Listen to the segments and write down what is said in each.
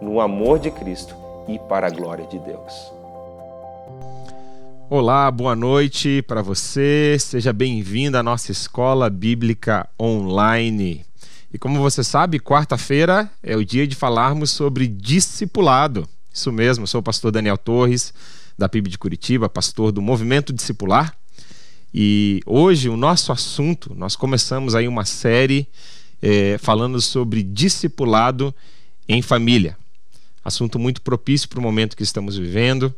no amor de Cristo e para a glória de Deus. Olá, boa noite para você. Seja bem-vindo à nossa escola bíblica online. E como você sabe, quarta-feira é o dia de falarmos sobre discipulado. Isso mesmo, sou o pastor Daniel Torres, da PIB de Curitiba, pastor do Movimento Discipular. E hoje o nosso assunto, nós começamos aí uma série é, falando sobre discipulado em família assunto muito propício para o momento que estamos vivendo.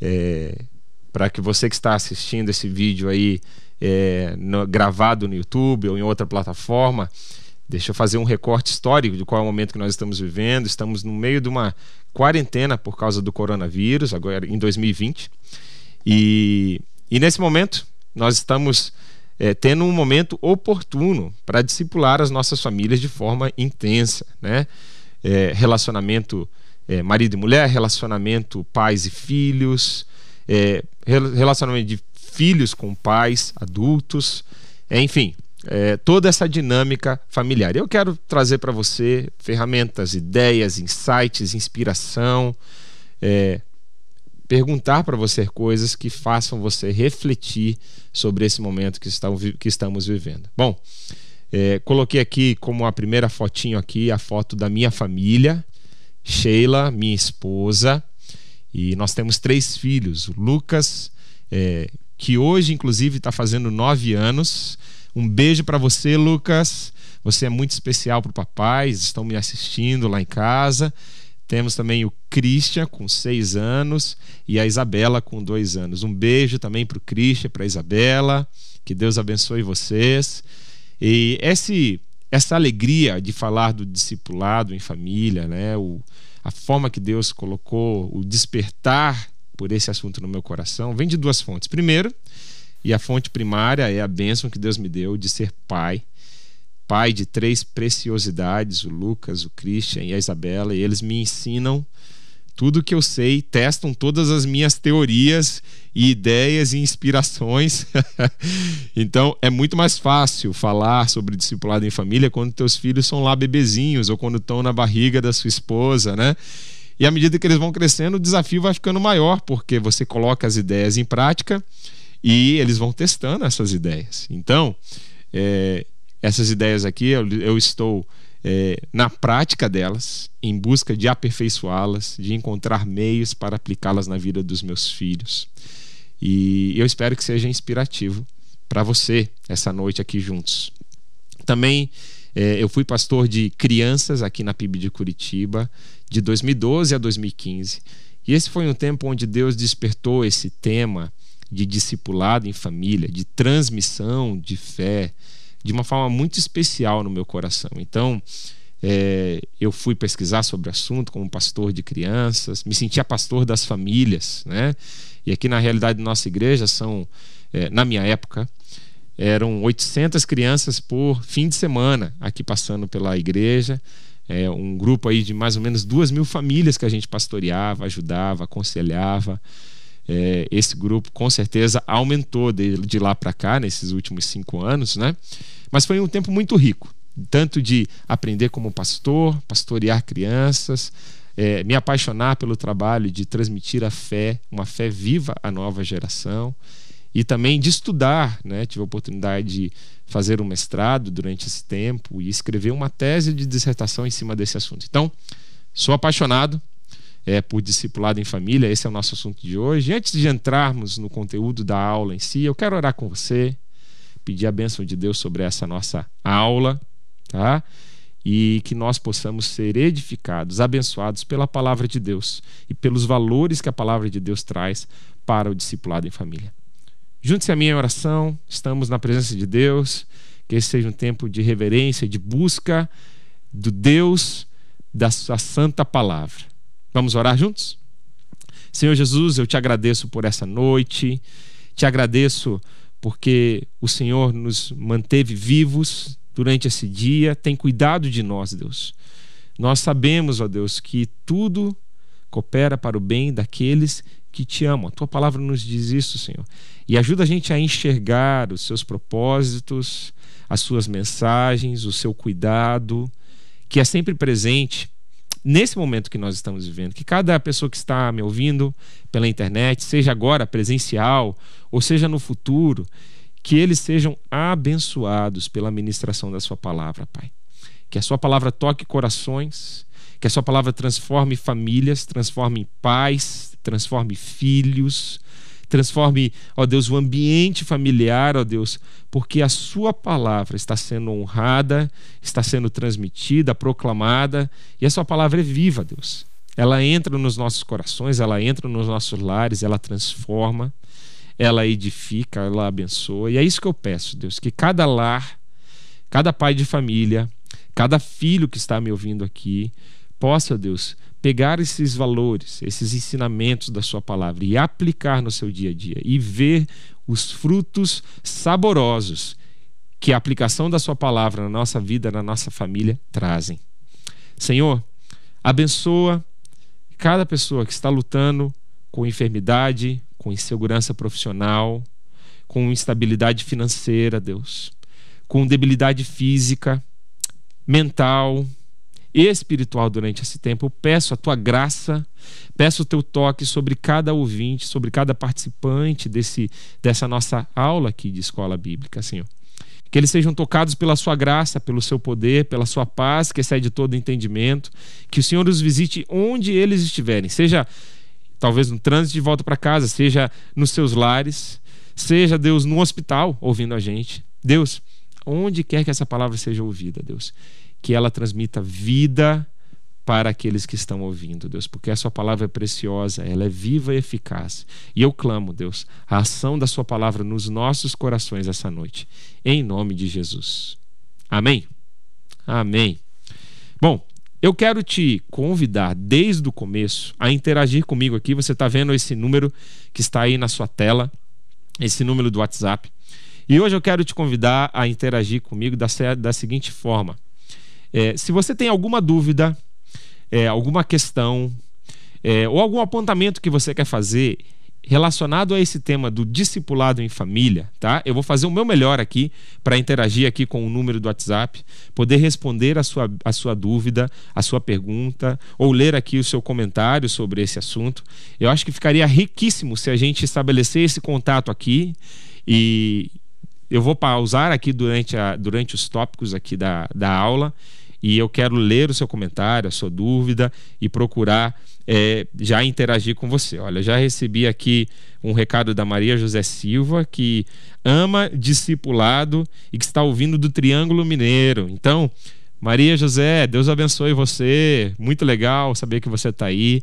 É, para que você que está assistindo esse vídeo aí é, no, gravado no YouTube ou em outra plataforma, deixa eu fazer um recorte histórico de qual é o momento que nós estamos vivendo. Estamos no meio de uma quarentena por causa do coronavírus, agora em 2020. E, e nesse momento, nós estamos é, tendo um momento oportuno para discipular as nossas famílias de forma intensa. Né? É, relacionamento é, marido e mulher, relacionamento pais e filhos, é, relacionamento de filhos com pais, adultos, é, enfim, é, toda essa dinâmica familiar. Eu quero trazer para você ferramentas, ideias, insights, inspiração, é, perguntar para você coisas que façam você refletir sobre esse momento que, está, que estamos vivendo. Bom, é, coloquei aqui como a primeira fotinho aqui a foto da minha família. Sheila, minha esposa, e nós temos três filhos. O Lucas, é, que hoje, inclusive, está fazendo nove anos. Um beijo para você, Lucas. Você é muito especial para o papai. Estão me assistindo lá em casa. Temos também o Christian, com seis anos, e a Isabela, com dois anos. Um beijo também para o Christian, para a Isabela. Que Deus abençoe vocês. E esse essa alegria de falar do discipulado em família, né? O, a forma que Deus colocou, o despertar por esse assunto no meu coração, vem de duas fontes. Primeiro, e a fonte primária é a bênção que Deus me deu de ser pai. Pai de três preciosidades, o Lucas, o Christian e a Isabela, e eles me ensinam tudo que eu sei, testam todas as minhas teorias e ideias e inspirações. então é muito mais fácil falar sobre discipulado em família quando teus filhos são lá bebezinhos ou quando estão na barriga da sua esposa, né? E à medida que eles vão crescendo, o desafio vai ficando maior, porque você coloca as ideias em prática e eles vão testando essas ideias. Então, é, essas ideias aqui eu, eu estou é, na prática delas, em busca de aperfeiçoá-las, de encontrar meios para aplicá-las na vida dos meus filhos. E eu espero que seja inspirativo para você essa noite aqui juntos. Também é, eu fui pastor de crianças aqui na PIB de Curitiba, de 2012 a 2015. E esse foi um tempo onde Deus despertou esse tema de discipulado em família, de transmissão de fé, de uma forma muito especial no meu coração. Então, é, eu fui pesquisar sobre o assunto como pastor de crianças, me sentia pastor das famílias, né? E aqui na realidade da nossa igreja são, é, na minha época, eram 800 crianças por fim de semana aqui passando pela igreja. É, um grupo aí de mais ou menos duas mil famílias que a gente pastoreava, ajudava, aconselhava. É, esse grupo com certeza aumentou de, de lá para cá nesses últimos cinco anos, né? Mas foi um tempo muito rico, tanto de aprender como pastor, pastorear crianças, é, me apaixonar pelo trabalho de transmitir a fé, uma fé viva à nova geração, e também de estudar, né? Tive a oportunidade de fazer um mestrado durante esse tempo e escrever uma tese de dissertação em cima desse assunto. Então, sou apaixonado é, por discipulado em família. Esse é o nosso assunto de hoje. Antes de entrarmos no conteúdo da aula em si, eu quero orar com você, pedir a bênção de Deus sobre essa nossa aula, tá? E que nós possamos ser edificados, abençoados pela palavra de Deus e pelos valores que a palavra de Deus traz para o discipulado em família. Junte-se à minha oração, estamos na presença de Deus, que esse seja um tempo de reverência, de busca do Deus da sua santa palavra. Vamos orar juntos? Senhor Jesus, eu te agradeço por essa noite, te agradeço porque o Senhor nos manteve vivos durante esse dia, tem cuidado de nós, Deus. Nós sabemos, ó Deus, que tudo coopera para o bem daqueles que te amam. A tua palavra nos diz isso, Senhor. E ajuda a gente a enxergar os seus propósitos, as suas mensagens, o seu cuidado, que é sempre presente nesse momento que nós estamos vivendo, que cada pessoa que está me ouvindo pela internet, seja agora presencial ou seja no futuro, que eles sejam abençoados pela ministração da Sua palavra, Pai. Que a Sua palavra toque corações, que a Sua palavra transforme famílias, transforme pais, transforme filhos, transforme, ó Deus, o ambiente familiar, ó Deus, porque a Sua palavra está sendo honrada, está sendo transmitida, proclamada, e a Sua palavra é viva, Deus. Ela entra nos nossos corações, ela entra nos nossos lares, ela transforma, ela edifica, ela abençoa. E é isso que eu peço, Deus, que cada lar, cada pai de família, cada filho que está me ouvindo aqui, possa, Deus, pegar esses valores, esses ensinamentos da sua palavra e aplicar no seu dia a dia e ver os frutos saborosos que a aplicação da sua palavra na nossa vida, na nossa família trazem. Senhor, abençoa cada pessoa que está lutando com enfermidade, com insegurança profissional, com instabilidade financeira, Deus, com debilidade física, mental, espiritual durante esse tempo. Eu peço a tua graça, peço o teu toque sobre cada ouvinte, sobre cada participante desse, dessa nossa aula aqui de escola bíblica, Senhor. Que eles sejam tocados pela sua graça, pelo seu poder, pela sua paz, que excede todo entendimento. Que o Senhor os visite onde eles estiverem, seja talvez no trânsito de volta para casa, seja nos seus lares, seja, Deus, no hospital ouvindo a gente. Deus, onde quer que essa palavra seja ouvida, Deus que ela transmita vida para aqueles que estão ouvindo, Deus, porque a sua palavra é preciosa, ela é viva e eficaz. E eu clamo, Deus, a ação da sua palavra nos nossos corações essa noite, em nome de Jesus. Amém. Amém. Bom, eu quero te convidar desde o começo a interagir comigo aqui. Você está vendo esse número que está aí na sua tela, esse número do WhatsApp. E hoje eu quero te convidar a interagir comigo da, da seguinte forma. É, se você tem alguma dúvida, é, alguma questão é, ou algum apontamento que você quer fazer relacionado a esse tema do discipulado em família, tá? Eu vou fazer o meu melhor aqui para interagir aqui com o número do WhatsApp, poder responder a sua, a sua dúvida, a sua pergunta, ou ler aqui o seu comentário sobre esse assunto. Eu acho que ficaria riquíssimo se a gente estabelecer esse contato aqui e eu vou pausar aqui durante, a, durante os tópicos aqui da, da aula e eu quero ler o seu comentário, a sua dúvida e procurar é, já interagir com você. Olha, já recebi aqui um recado da Maria José Silva, que ama discipulado e que está ouvindo do Triângulo Mineiro. Então, Maria José, Deus abençoe você. Muito legal saber que você está aí.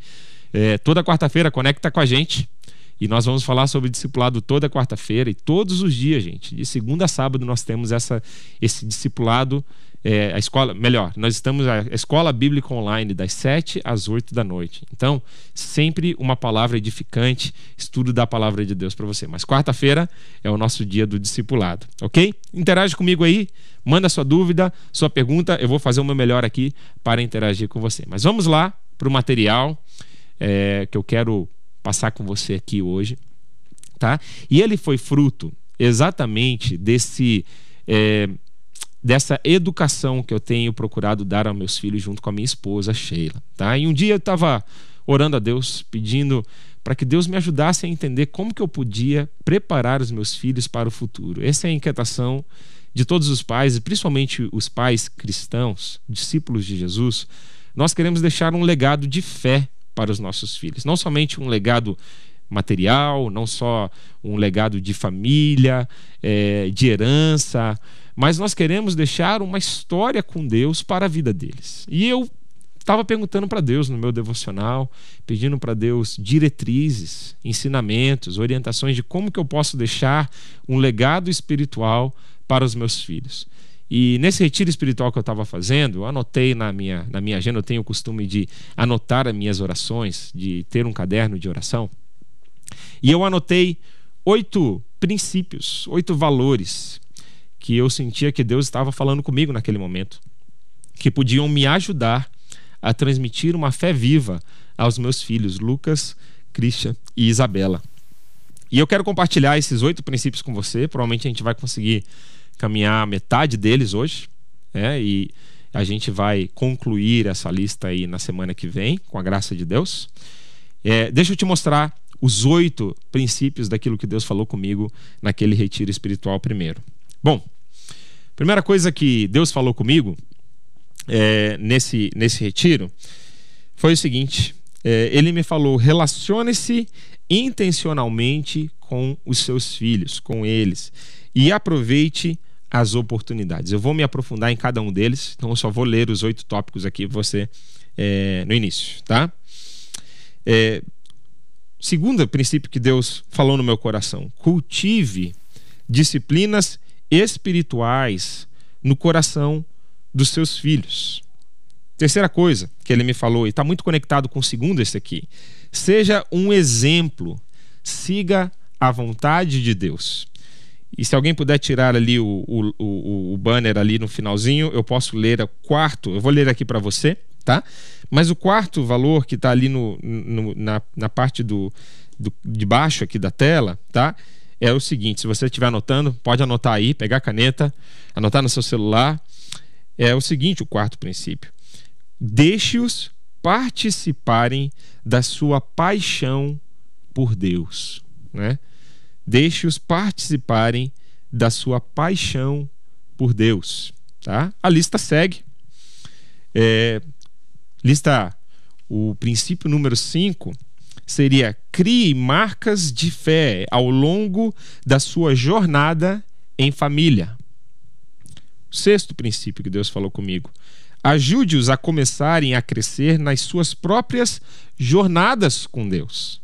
É, toda quarta-feira conecta com a gente. E nós vamos falar sobre discipulado toda quarta-feira e todos os dias, gente. De segunda a sábado nós temos essa, esse discipulado é, a escola, melhor, nós estamos a escola bíblica online das 7 às 8 da noite. Então, sempre uma palavra edificante, estudo da palavra de Deus para você. Mas quarta-feira é o nosso dia do discipulado, ok? Interage comigo aí, manda sua dúvida, sua pergunta, eu vou fazer o meu melhor aqui para interagir com você. Mas vamos lá para o material é, que eu quero passar com você aqui hoje, tá? E ele foi fruto exatamente desse é, dessa educação que eu tenho procurado dar aos meus filhos junto com a minha esposa Sheila, tá? E um dia eu estava orando a Deus, pedindo para que Deus me ajudasse a entender como que eu podia preparar os meus filhos para o futuro. Essa é a inquietação de todos os pais, e principalmente os pais cristãos, discípulos de Jesus. Nós queremos deixar um legado de fé para os nossos filhos. Não somente um legado material, não só um legado de família, é, de herança, mas nós queremos deixar uma história com Deus para a vida deles. E eu estava perguntando para Deus no meu devocional, pedindo para Deus diretrizes, ensinamentos, orientações de como que eu posso deixar um legado espiritual para os meus filhos. E nesse retiro espiritual que eu estava fazendo, eu anotei na minha, na minha agenda, eu tenho o costume de anotar as minhas orações, de ter um caderno de oração. E eu anotei oito princípios, oito valores que eu sentia que Deus estava falando comigo naquele momento, que podiam me ajudar a transmitir uma fé viva aos meus filhos, Lucas, Christian e Isabela. E eu quero compartilhar esses oito princípios com você. Provavelmente a gente vai conseguir caminhar metade deles hoje, né? E a gente vai concluir essa lista aí na semana que vem, com a graça de Deus. É, deixa eu te mostrar os oito princípios daquilo que Deus falou comigo naquele retiro espiritual primeiro. Bom, primeira coisa que Deus falou comigo é, nesse, nesse retiro foi o seguinte: é, ele me falou, relacione-se intencionalmente com os seus filhos, com eles, e aproveite as oportunidades. Eu vou me aprofundar em cada um deles, então eu só vou ler os oito tópicos aqui você é, no início, tá? É, segundo princípio que Deus falou no meu coração: cultive disciplinas espirituais no coração dos seus filhos. Terceira coisa que ele me falou, e está muito conectado com o segundo, esse aqui: seja um exemplo, siga a vontade de Deus. E se alguém puder tirar ali o, o, o, o banner ali no finalzinho, eu posso ler o quarto, eu vou ler aqui para você, tá? Mas o quarto valor que está ali no, no, na, na parte do, do, de baixo aqui da tela, tá? É o seguinte: se você estiver anotando, pode anotar aí, pegar a caneta, anotar no seu celular é o seguinte: o quarto princípio. Deixe-os participarem da sua paixão por Deus. Né? Deixe-os participarem da sua paixão por Deus. Tá? A lista segue. É, lista o princípio número 5 seria crie marcas de fé ao longo da sua jornada em família. Sexto princípio que Deus falou comigo. Ajude-os a começarem a crescer nas suas próprias jornadas com Deus.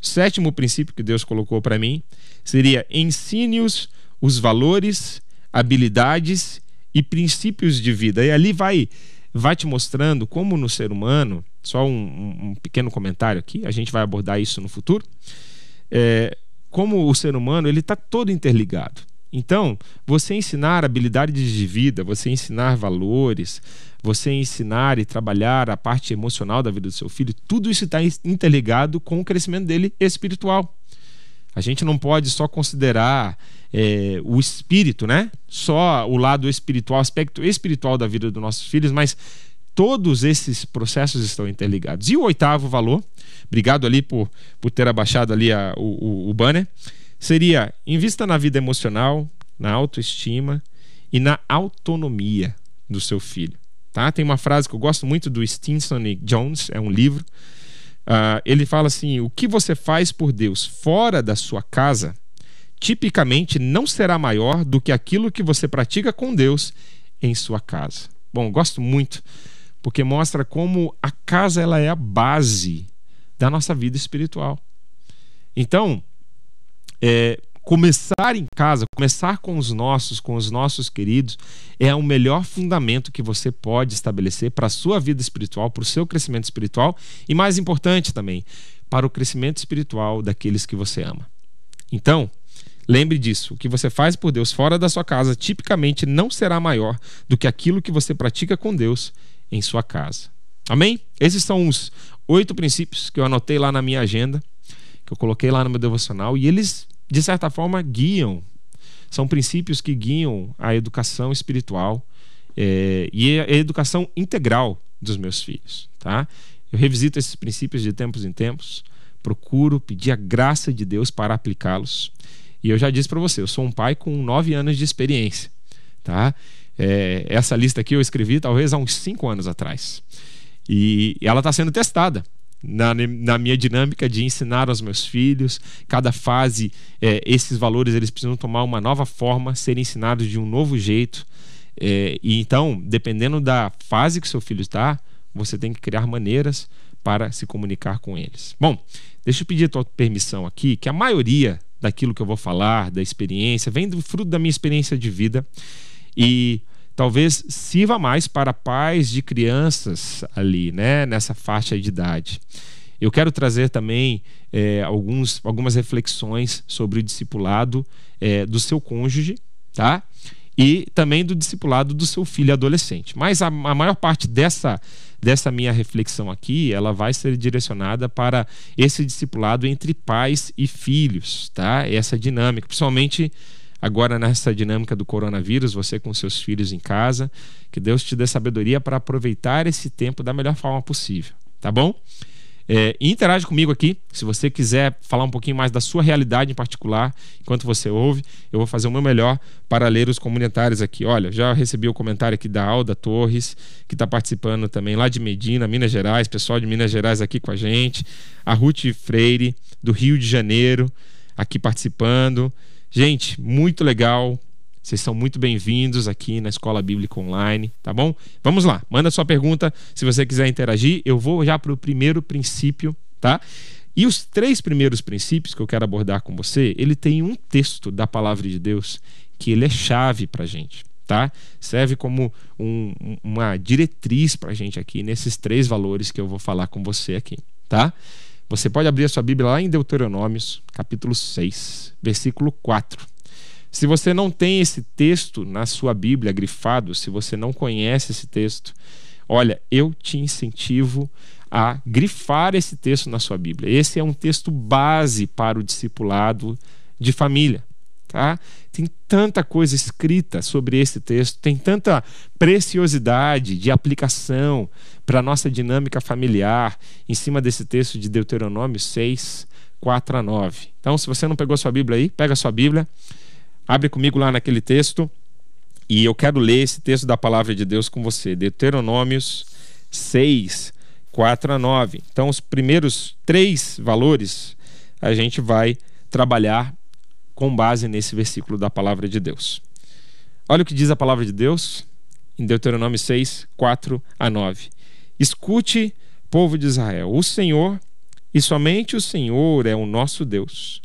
Sétimo princípio que Deus colocou para mim seria ensine-os os valores, habilidades e princípios de vida. E ali vai vai te mostrando como no ser humano, só um, um pequeno comentário aqui, a gente vai abordar isso no futuro, é, como o ser humano ele está todo interligado. Então, você ensinar habilidades de vida, você ensinar valores, você ensinar e trabalhar a parte emocional da vida do seu filho, tudo isso está interligado com o crescimento dele espiritual. A gente não pode só considerar é, o espírito, né? Só o lado espiritual, aspecto espiritual da vida dos nossos filhos, mas todos esses processos estão interligados. E o oitavo valor, obrigado ali por, por ter abaixado ali a, o, o, banner seria invista na vida emocional, na autoestima e na autonomia do seu filho. Tá? Tem uma frase que eu gosto muito do Stinson Jones, é um livro. Uh, ele fala assim: o que você faz por Deus fora da sua casa, tipicamente não será maior do que aquilo que você pratica com Deus em sua casa. Bom, gosto muito porque mostra como a casa ela é a base da nossa vida espiritual. Então, é, começar em casa, começar com os nossos, com os nossos queridos, é o melhor fundamento que você pode estabelecer para a sua vida espiritual, para o seu crescimento espiritual e, mais importante também, para o crescimento espiritual daqueles que você ama. Então, lembre disso: o que você faz por Deus fora da sua casa tipicamente não será maior do que aquilo que você pratica com Deus em sua casa. Amém? Esses são os oito princípios que eu anotei lá na minha agenda, que eu coloquei lá no meu devocional, e eles de certa forma, guiam. São princípios que guiam a educação espiritual é, e a educação integral dos meus filhos. Tá? Eu revisito esses princípios de tempos em tempos, procuro pedir a graça de Deus para aplicá-los. E eu já disse para você, eu sou um pai com nove anos de experiência. Tá? É, essa lista aqui eu escrevi talvez há uns cinco anos atrás. E ela está sendo testada na, na, minha dinâmica de ensinar aos meus filhos. Cada fase, é, esses valores eles precisam tomar uma nova forma, ser ensinados de um novo jeito. É, e então, dependendo da fase que seu filho está, você tem que criar maneiras para se comunicar com eles. Bom, deixa eu pedir a tua permissão aqui, que a maioria daquilo que eu vou falar, da experiência, vem do fruto da minha experiência de vida e talvez sirva mais para pais de crianças ali, né, nessa faixa de idade. Eu quero trazer também é, alguns, algumas reflexões sobre o discipulado é, do seu cônjuge, tá? E também do discipulado do seu filho adolescente. Mas a, a maior parte dessa dessa minha reflexão aqui, ela vai ser direcionada para esse discipulado entre pais e filhos, tá? Essa dinâmica, principalmente agora nessa dinâmica do coronavírus, você com seus filhos em casa, que Deus te dê sabedoria para aproveitar esse tempo da melhor forma possível, tá bom? É, interage comigo aqui. Se você quiser falar um pouquinho mais da sua realidade em particular, enquanto você ouve, eu vou fazer o meu melhor para ler os comentários aqui. Olha, já recebi o comentário aqui da Alda Torres, que está participando também lá de Medina, Minas Gerais, pessoal de Minas Gerais aqui com a gente. A Ruth Freire, do Rio de Janeiro, aqui participando. Gente, muito legal. Vocês são muito bem-vindos aqui na Escola Bíblica Online, tá bom? Vamos lá, manda sua pergunta se você quiser interagir. Eu vou já para o primeiro princípio, tá? E os três primeiros princípios que eu quero abordar com você, ele tem um texto da palavra de Deus que ele é chave para gente, tá? Serve como um, uma diretriz para gente aqui nesses três valores que eu vou falar com você aqui, tá? Você pode abrir a sua Bíblia lá em Deuteronômios, capítulo 6, versículo 4. Se você não tem esse texto na sua Bíblia grifado, se você não conhece esse texto, olha, eu te incentivo a grifar esse texto na sua Bíblia. Esse é um texto base para o discipulado de família. Tá? Tem tanta coisa escrita sobre esse texto, tem tanta preciosidade de aplicação para a nossa dinâmica familiar em cima desse texto de Deuteronômio 6, 4 a 9. Então, se você não pegou sua Bíblia aí, pega sua Bíblia, abre comigo lá naquele texto e eu quero ler esse texto da palavra de Deus com você. Deuteronômios 6, 4 a 9. Então, os primeiros três valores a gente vai trabalhar com base nesse versículo da palavra de Deus. Olha o que diz a palavra de Deus em Deuteronômio 6, 4 a 9. Escute, povo de Israel, o Senhor e somente o Senhor é o nosso Deus.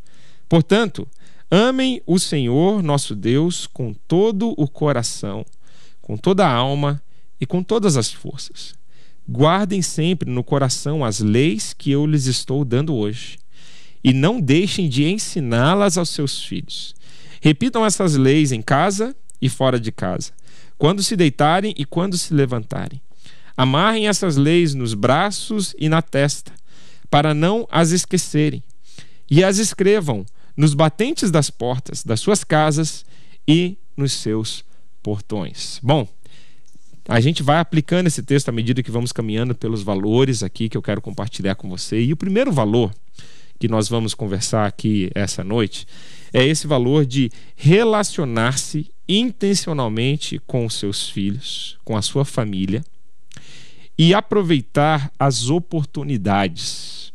Portanto, amem o Senhor nosso Deus com todo o coração, com toda a alma e com todas as forças. Guardem sempre no coração as leis que eu lhes estou dando hoje e não deixem de ensiná-las aos seus filhos. Repitam essas leis em casa e fora de casa, quando se deitarem e quando se levantarem. Amarrem essas leis nos braços e na testa, para não as esquecerem, e as escrevam nos batentes das portas das suas casas e nos seus portões. Bom, a gente vai aplicando esse texto à medida que vamos caminhando pelos valores aqui que eu quero compartilhar com você. E o primeiro valor que nós vamos conversar aqui essa noite é esse valor de relacionar-se intencionalmente com os seus filhos, com a sua família e aproveitar as oportunidades.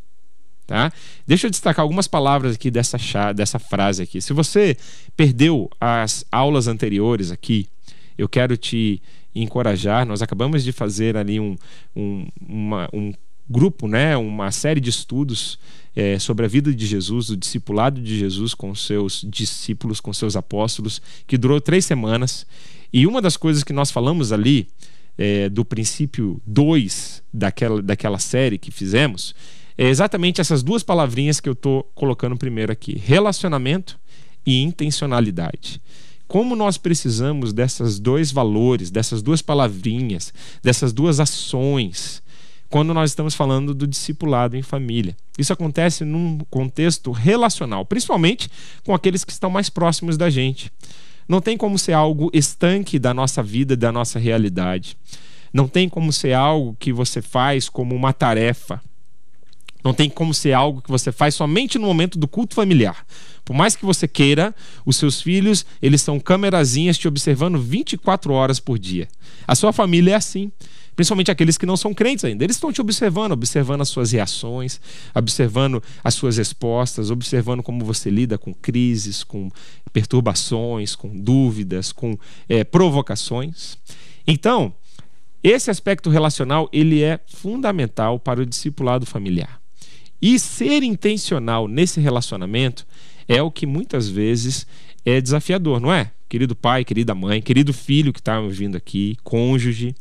Tá? Deixa eu destacar algumas palavras aqui dessa, dessa frase aqui. Se você perdeu as aulas anteriores aqui, eu quero te encorajar. Nós acabamos de fazer ali um, um, uma, um grupo, né, uma série de estudos é, sobre a vida de Jesus, o discipulado de Jesus com seus discípulos, com seus apóstolos, que durou três semanas. E uma das coisas que nós falamos ali, é, do princípio 2 daquela, daquela série que fizemos, é exatamente essas duas palavrinhas que eu estou colocando primeiro aqui: relacionamento e intencionalidade como nós precisamos dessas dois valores, dessas duas palavrinhas, dessas duas ações quando nós estamos falando do discipulado em família. Isso acontece num contexto relacional, principalmente com aqueles que estão mais próximos da gente. Não tem como ser algo estanque da nossa vida, da nossa realidade. Não tem como ser algo que você faz como uma tarefa. Não tem como ser algo que você faz somente no momento do culto familiar. Por mais que você queira, os seus filhos, eles são câmerazinhas te observando 24 horas por dia. A sua família é assim. Principalmente aqueles que não são crentes ainda. Eles estão te observando, observando as suas reações, observando as suas respostas, observando como você lida com crises, com perturbações, com dúvidas, com é, provocações. Então, esse aspecto relacional ele é fundamental para o discipulado familiar. E ser intencional nesse relacionamento é o que muitas vezes é desafiador, não é? Querido pai, querida mãe, querido filho que está me ouvindo aqui, cônjuge.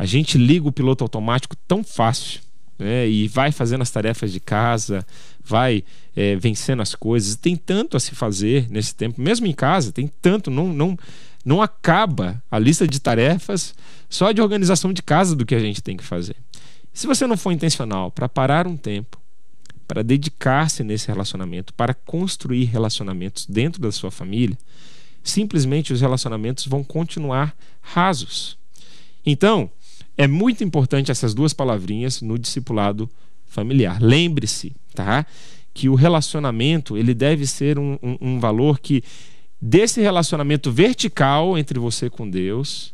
A gente liga o piloto automático tão fácil né? e vai fazendo as tarefas de casa, vai é, vencendo as coisas. Tem tanto a se fazer nesse tempo, mesmo em casa, tem tanto, não, não, não acaba a lista de tarefas só de organização de casa do que a gente tem que fazer. Se você não for intencional para parar um tempo, para dedicar-se nesse relacionamento, para construir relacionamentos dentro da sua família, simplesmente os relacionamentos vão continuar rasos. Então, é muito importante essas duas palavrinhas no discipulado familiar. Lembre-se, tá? Que o relacionamento ele deve ser um, um, um valor que desse relacionamento vertical entre você com Deus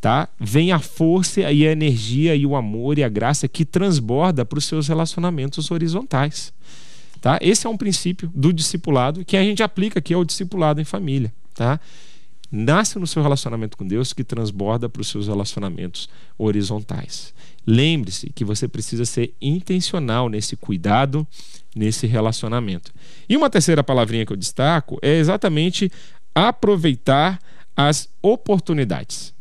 tá? Vem a força e a energia e o amor e a graça que transborda para os seus relacionamentos horizontais. Tá? Esse é um princípio do discipulado que a gente aplica aqui ao discipulado em família. Tá? Nasce no seu relacionamento com Deus que transborda para os seus relacionamentos horizontais. Lembre-se que você precisa ser intencional nesse cuidado, nesse relacionamento. E uma terceira palavrinha que eu destaco é exatamente aproveitar as oportunidades.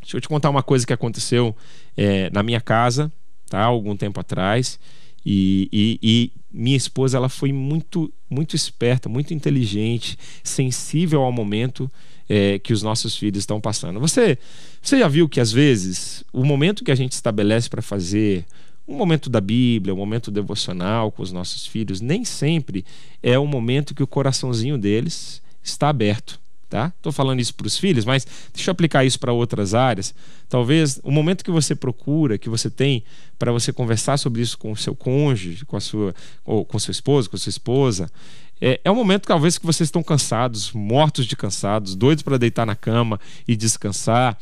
Deixa eu te contar uma coisa que aconteceu é, na minha casa, tá? Algum tempo atrás. E, e, e, minha esposa ela foi muito muito esperta, muito inteligente, sensível ao momento é, que os nossos filhos estão passando. Você você já viu que às vezes o momento que a gente estabelece para fazer um momento da Bíblia, um momento devocional com os nossos filhos, nem sempre é o momento que o coraçãozinho deles está aberto tá? Estou falando isso para os filhos, mas deixa eu aplicar isso para outras áreas. Talvez o momento que você procura, que você tem para você conversar sobre isso com o seu cônjuge, com a sua, ou com seu esposo, com a sua esposa, é, é um momento talvez que vocês estão cansados, mortos de cansados, doidos para deitar na cama e descansar.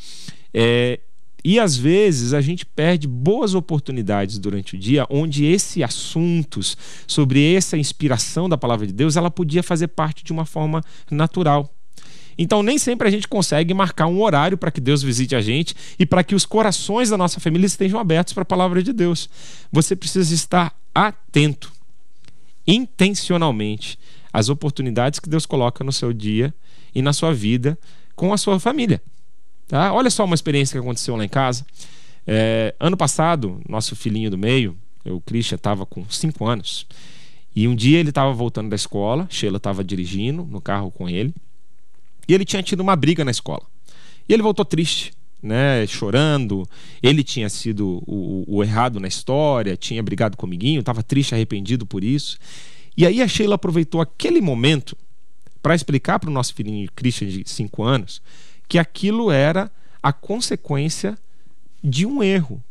É, e às vezes a gente perde boas oportunidades durante o dia onde esse assuntos sobre essa inspiração da palavra de Deus, ela podia fazer parte de uma forma natural. Então, nem sempre a gente consegue marcar um horário para que Deus visite a gente e para que os corações da nossa família estejam abertos para a palavra de Deus. Você precisa estar atento, intencionalmente, às oportunidades que Deus coloca no seu dia e na sua vida com a sua família. Tá? Olha só uma experiência que aconteceu lá em casa. É, ano passado, nosso filhinho do meio, o Christian, estava com 5 anos. E um dia ele estava voltando da escola, Sheila estava dirigindo no carro com ele. E ele tinha tido uma briga na escola. E ele voltou triste, né, chorando. Ele tinha sido o, o errado na história, tinha brigado com o amiguinho, estava triste, arrependido por isso. E aí a Sheila aproveitou aquele momento para explicar para o nosso filhinho Christian de 5 anos que aquilo era a consequência de um erro,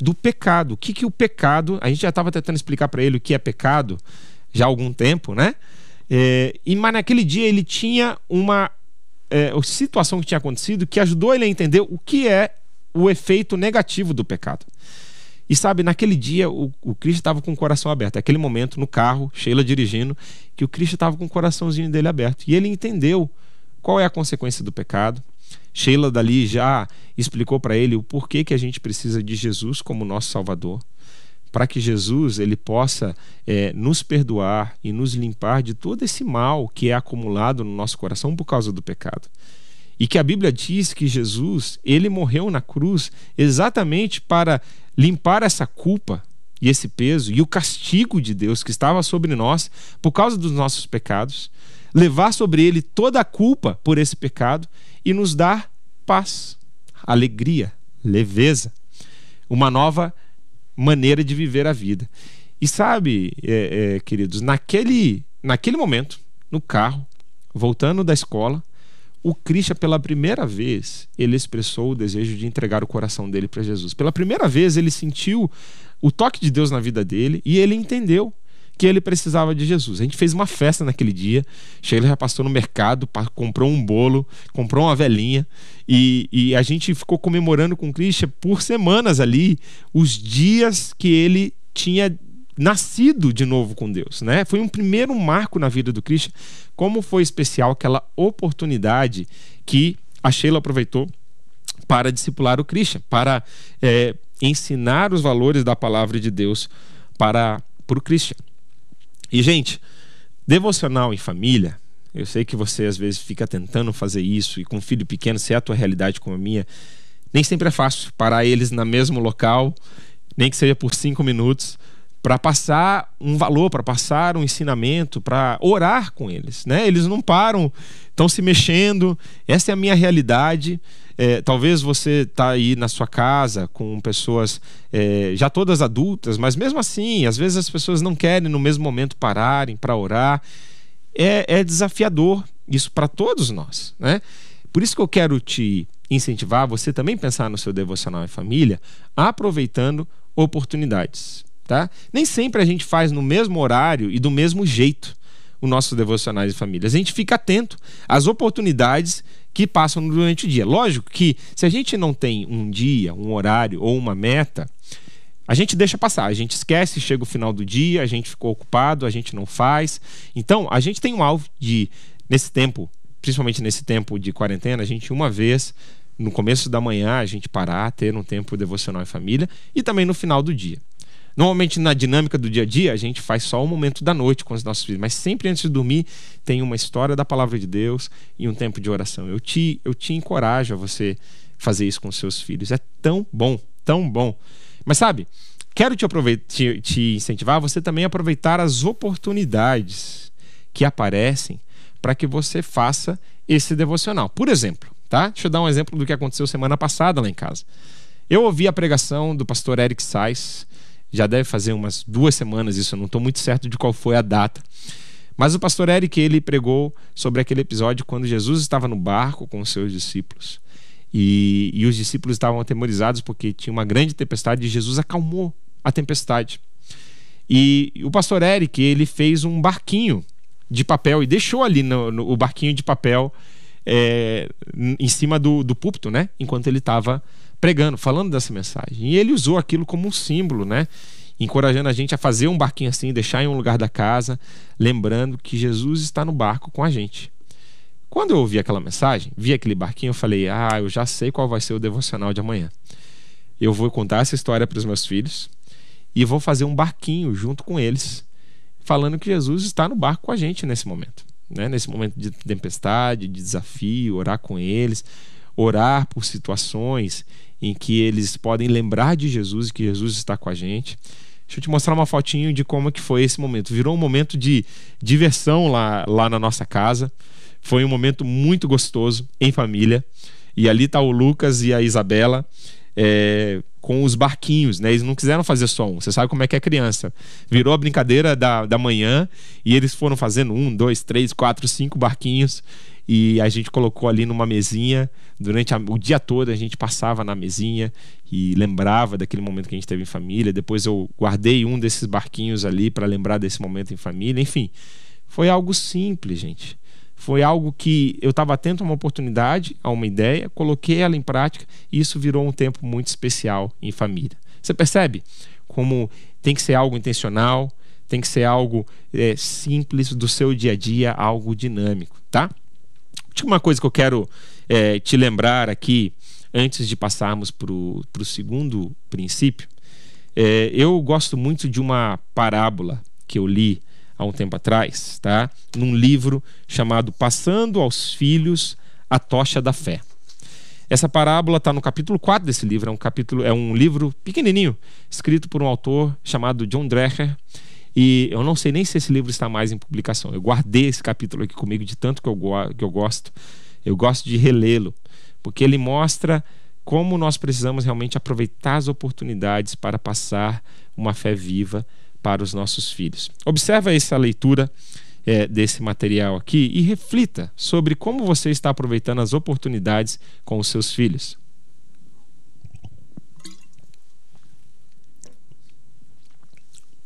do pecado. O que, que o pecado. A gente já estava tentando explicar para ele o que é pecado já há algum tempo, né? É, e, mas naquele dia ele tinha uma é, a situação que tinha acontecido que ajudou ele a entender o que é o efeito negativo do pecado. E sabe, naquele dia o, o Cristo estava com o coração aberto. Aquele momento no carro, Sheila dirigindo, que o Cristo estava com o coraçãozinho dele aberto. E ele entendeu qual é a consequência do pecado. Sheila dali já explicou para ele o porquê que a gente precisa de Jesus como nosso Salvador para que Jesus ele possa é, nos perdoar e nos limpar de todo esse mal que é acumulado no nosso coração por causa do pecado. E que a Bíblia diz que Jesus ele morreu na cruz exatamente para limpar essa culpa e esse peso e o castigo de Deus que estava sobre nós por causa dos nossos pecados, levar sobre ele toda a culpa por esse pecado e nos dar paz, alegria, leveza, uma nova maneira de viver a vida. E sabe, é, é, queridos, naquele, naquele momento, no carro, voltando da escola, o Christian, pela primeira vez, ele expressou o desejo de entregar o coração dele para Jesus. Pela primeira vez, ele sentiu o toque de Deus na vida dele e ele entendeu que ele precisava de Jesus. A gente fez uma festa naquele dia. Sheila já passou no mercado, comprou um bolo, comprou uma velhinha e, e a gente ficou comemorando com o Christian por semanas ali os dias que ele tinha nascido de novo com Deus, né? Foi um primeiro marco na vida do Christian. Como foi especial aquela oportunidade que a Sheila aproveitou para discipular o Christian, para é, ensinar os valores da palavra de Deus para, para o Christian. E, gente, devocional em família, eu sei que você às vezes fica tentando fazer isso e com um filho pequeno, se é a tua realidade como a minha, nem sempre é fácil parar eles no mesmo local, nem que seja por cinco minutos, para passar um valor, para passar um ensinamento, para orar com eles. Né? Eles não param, estão se mexendo. Essa é a minha realidade. É, talvez você está aí na sua casa com pessoas é, já todas adultas, mas mesmo assim, às vezes as pessoas não querem no mesmo momento pararem para orar. É, é desafiador isso para todos nós, né? Por isso que eu quero te incentivar você também pensar no seu devocional em família, aproveitando oportunidades, tá? Nem sempre a gente faz no mesmo horário e do mesmo jeito o nosso devocionais em família. A gente fica atento às oportunidades que passam durante o dia. Lógico que se a gente não tem um dia, um horário ou uma meta, a gente deixa passar, a gente esquece, chega o final do dia, a gente ficou ocupado, a gente não faz. Então, a gente tem um alvo de, nesse tempo, principalmente nesse tempo de quarentena, a gente uma vez, no começo da manhã, a gente parar, ter um tempo devocional em família e também no final do dia. Normalmente na dinâmica do dia a dia, a gente faz só o momento da noite com os nossos filhos, mas sempre antes de dormir tem uma história da palavra de Deus e um tempo de oração. Eu te, eu te encorajo a você fazer isso com seus filhos. É tão bom, tão bom. Mas sabe, quero te, te, te incentivar a você também aproveitar as oportunidades que aparecem para que você faça esse devocional. Por exemplo, tá? Deixa eu dar um exemplo do que aconteceu semana passada lá em casa. Eu ouvi a pregação do pastor Eric Sais já deve fazer umas duas semanas isso, eu não estou muito certo de qual foi a data. Mas o pastor Eric ele pregou sobre aquele episódio quando Jesus estava no barco com os seus discípulos. E, e os discípulos estavam atemorizados porque tinha uma grande tempestade e Jesus acalmou a tempestade. E o pastor Eric ele fez um barquinho de papel e deixou ali no, no o barquinho de papel é, em cima do, do púlpito, né? Enquanto ele estava pregando, falando dessa mensagem. E ele usou aquilo como um símbolo, né? Encorajando a gente a fazer um barquinho assim, deixar em um lugar da casa, lembrando que Jesus está no barco com a gente. Quando eu ouvi aquela mensagem, vi aquele barquinho, eu falei: Ah, eu já sei qual vai ser o devocional de amanhã. Eu vou contar essa história para os meus filhos e vou fazer um barquinho junto com eles, falando que Jesus está no barco com a gente nesse momento. Né? Nesse momento de tempestade, de desafio, orar com eles, orar por situações em que eles podem lembrar de Jesus e que Jesus está com a gente. Deixa eu te mostrar uma fotinho de como que foi esse momento. Virou um momento de diversão lá, lá na nossa casa. Foi um momento muito gostoso em família. E ali está o Lucas e a Isabela é, com os barquinhos, né? Eles não quiseram fazer só um. Você sabe como é que é criança. Virou a brincadeira da, da manhã e eles foram fazendo um, dois, três, quatro, cinco barquinhos e a gente colocou ali numa mesinha. Durante a, o dia todo a gente passava na mesinha e lembrava daquele momento que a gente teve em família. Depois eu guardei um desses barquinhos ali para lembrar desse momento em família. Enfim, foi algo simples, gente. Foi algo que eu estava atento a uma oportunidade, a uma ideia, coloquei ela em prática e isso virou um tempo muito especial em família. Você percebe como tem que ser algo intencional, tem que ser algo é, simples do seu dia a dia, algo dinâmico, tá? Última coisa que eu quero é, te lembrar aqui, antes de passarmos para o segundo princípio, é, eu gosto muito de uma parábola que eu li há um tempo atrás, tá? num livro chamado Passando aos Filhos a Tocha da Fé. Essa parábola está no capítulo 4 desse livro, é um capítulo, é um livro pequenininho, escrito por um autor chamado John Dreher, e eu não sei nem se esse livro está mais em publicação. Eu guardei esse capítulo aqui comigo de tanto que eu, que eu gosto. Eu gosto de relê-lo, porque ele mostra como nós precisamos realmente aproveitar as oportunidades para passar uma fé viva para os nossos filhos. Observa essa leitura é, desse material aqui e reflita sobre como você está aproveitando as oportunidades com os seus filhos.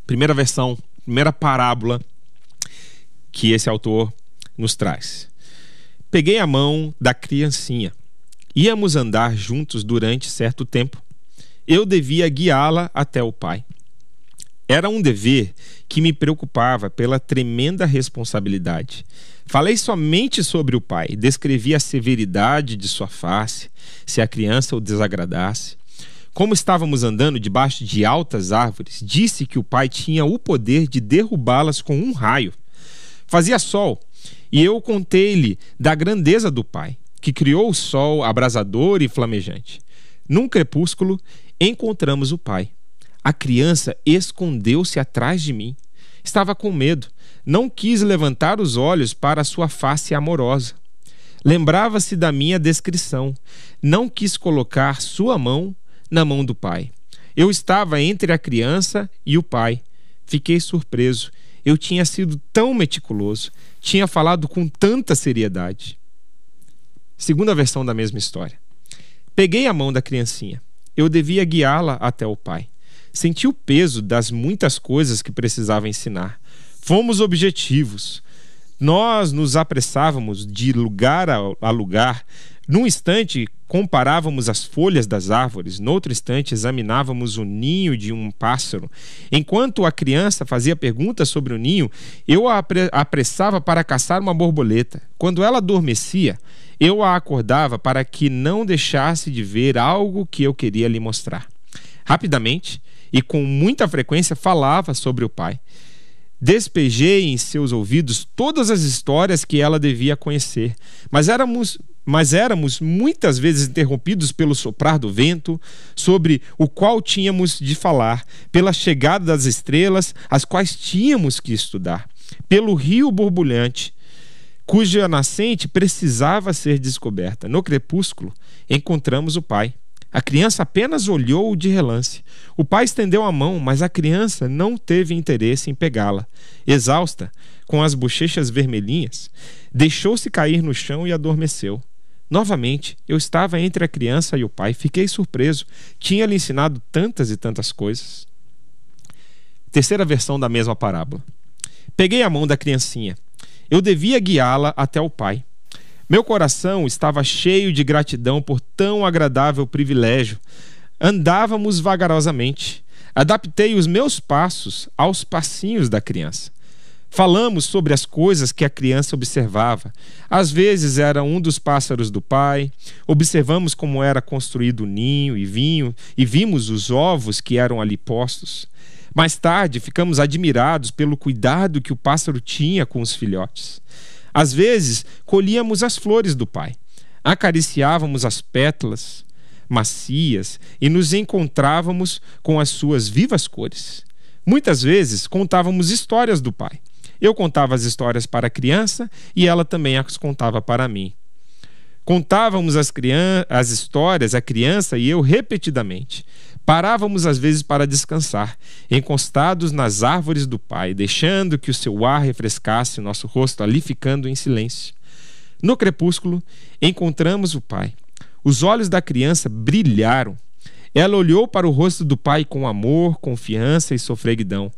Primeira versão, primeira parábola que esse autor nos traz. Peguei a mão da criancinha. Íamos andar juntos durante certo tempo. Eu devia guiá-la até o pai. Era um dever que me preocupava pela tremenda responsabilidade. Falei somente sobre o pai, descrevi a severidade de sua face, se a criança o desagradasse. Como estávamos andando debaixo de altas árvores, disse que o pai tinha o poder de derrubá-las com um raio. Fazia sol, e eu contei-lhe da grandeza do pai, que criou o sol abrasador e flamejante. Num crepúsculo, encontramos o pai. A criança escondeu-se atrás de mim. Estava com medo. Não quis levantar os olhos para sua face amorosa. Lembrava-se da minha descrição. Não quis colocar sua mão na mão do pai. Eu estava entre a criança e o pai. Fiquei surpreso. Eu tinha sido tão meticuloso, tinha falado com tanta seriedade. Segunda versão da mesma história. Peguei a mão da criancinha. Eu devia guiá-la até o pai. Senti o peso das muitas coisas que precisava ensinar. Fomos objetivos. Nós nos apressávamos de lugar a lugar. Num instante, comparávamos as folhas das árvores, noutro instante, examinávamos o ninho de um pássaro. Enquanto a criança fazia perguntas sobre o ninho, eu a apressava para caçar uma borboleta. Quando ela adormecia, eu a acordava para que não deixasse de ver algo que eu queria lhe mostrar. Rapidamente, e com muita frequência falava sobre o pai. Despejei em seus ouvidos todas as histórias que ela devia conhecer, mas éramos mas éramos muitas vezes interrompidos pelo soprar do vento, sobre o qual tínhamos de falar, pela chegada das estrelas, as quais tínhamos que estudar, pelo rio borbulhante, cuja nascente precisava ser descoberta. No crepúsculo, encontramos o pai. A criança apenas olhou de relance. O pai estendeu a mão, mas a criança não teve interesse em pegá-la. Exausta, com as bochechas vermelhinhas, deixou-se cair no chão e adormeceu. Novamente, eu estava entre a criança e o pai. Fiquei surpreso. Tinha-lhe ensinado tantas e tantas coisas. Terceira versão da mesma parábola. Peguei a mão da criancinha. Eu devia guiá-la até o pai. Meu coração estava cheio de gratidão por tão agradável privilégio. Andávamos vagarosamente. Adaptei os meus passos aos passinhos da criança. Falamos sobre as coisas que a criança observava. Às vezes era um dos pássaros do pai. Observamos como era construído o ninho e vinho e vimos os ovos que eram ali postos. Mais tarde, ficamos admirados pelo cuidado que o pássaro tinha com os filhotes. Às vezes, colhíamos as flores do pai, acariciávamos as pétalas macias e nos encontrávamos com as suas vivas cores. Muitas vezes contávamos histórias do pai. Eu contava as histórias para a criança e ela também as contava para mim. Contávamos as, as histórias, a criança e eu, repetidamente. Parávamos às vezes para descansar, encostados nas árvores do pai, deixando que o seu ar refrescasse nosso rosto, ali ficando em silêncio. No crepúsculo, encontramos o pai. Os olhos da criança brilharam. Ela olhou para o rosto do pai com amor, confiança e sofreguidão.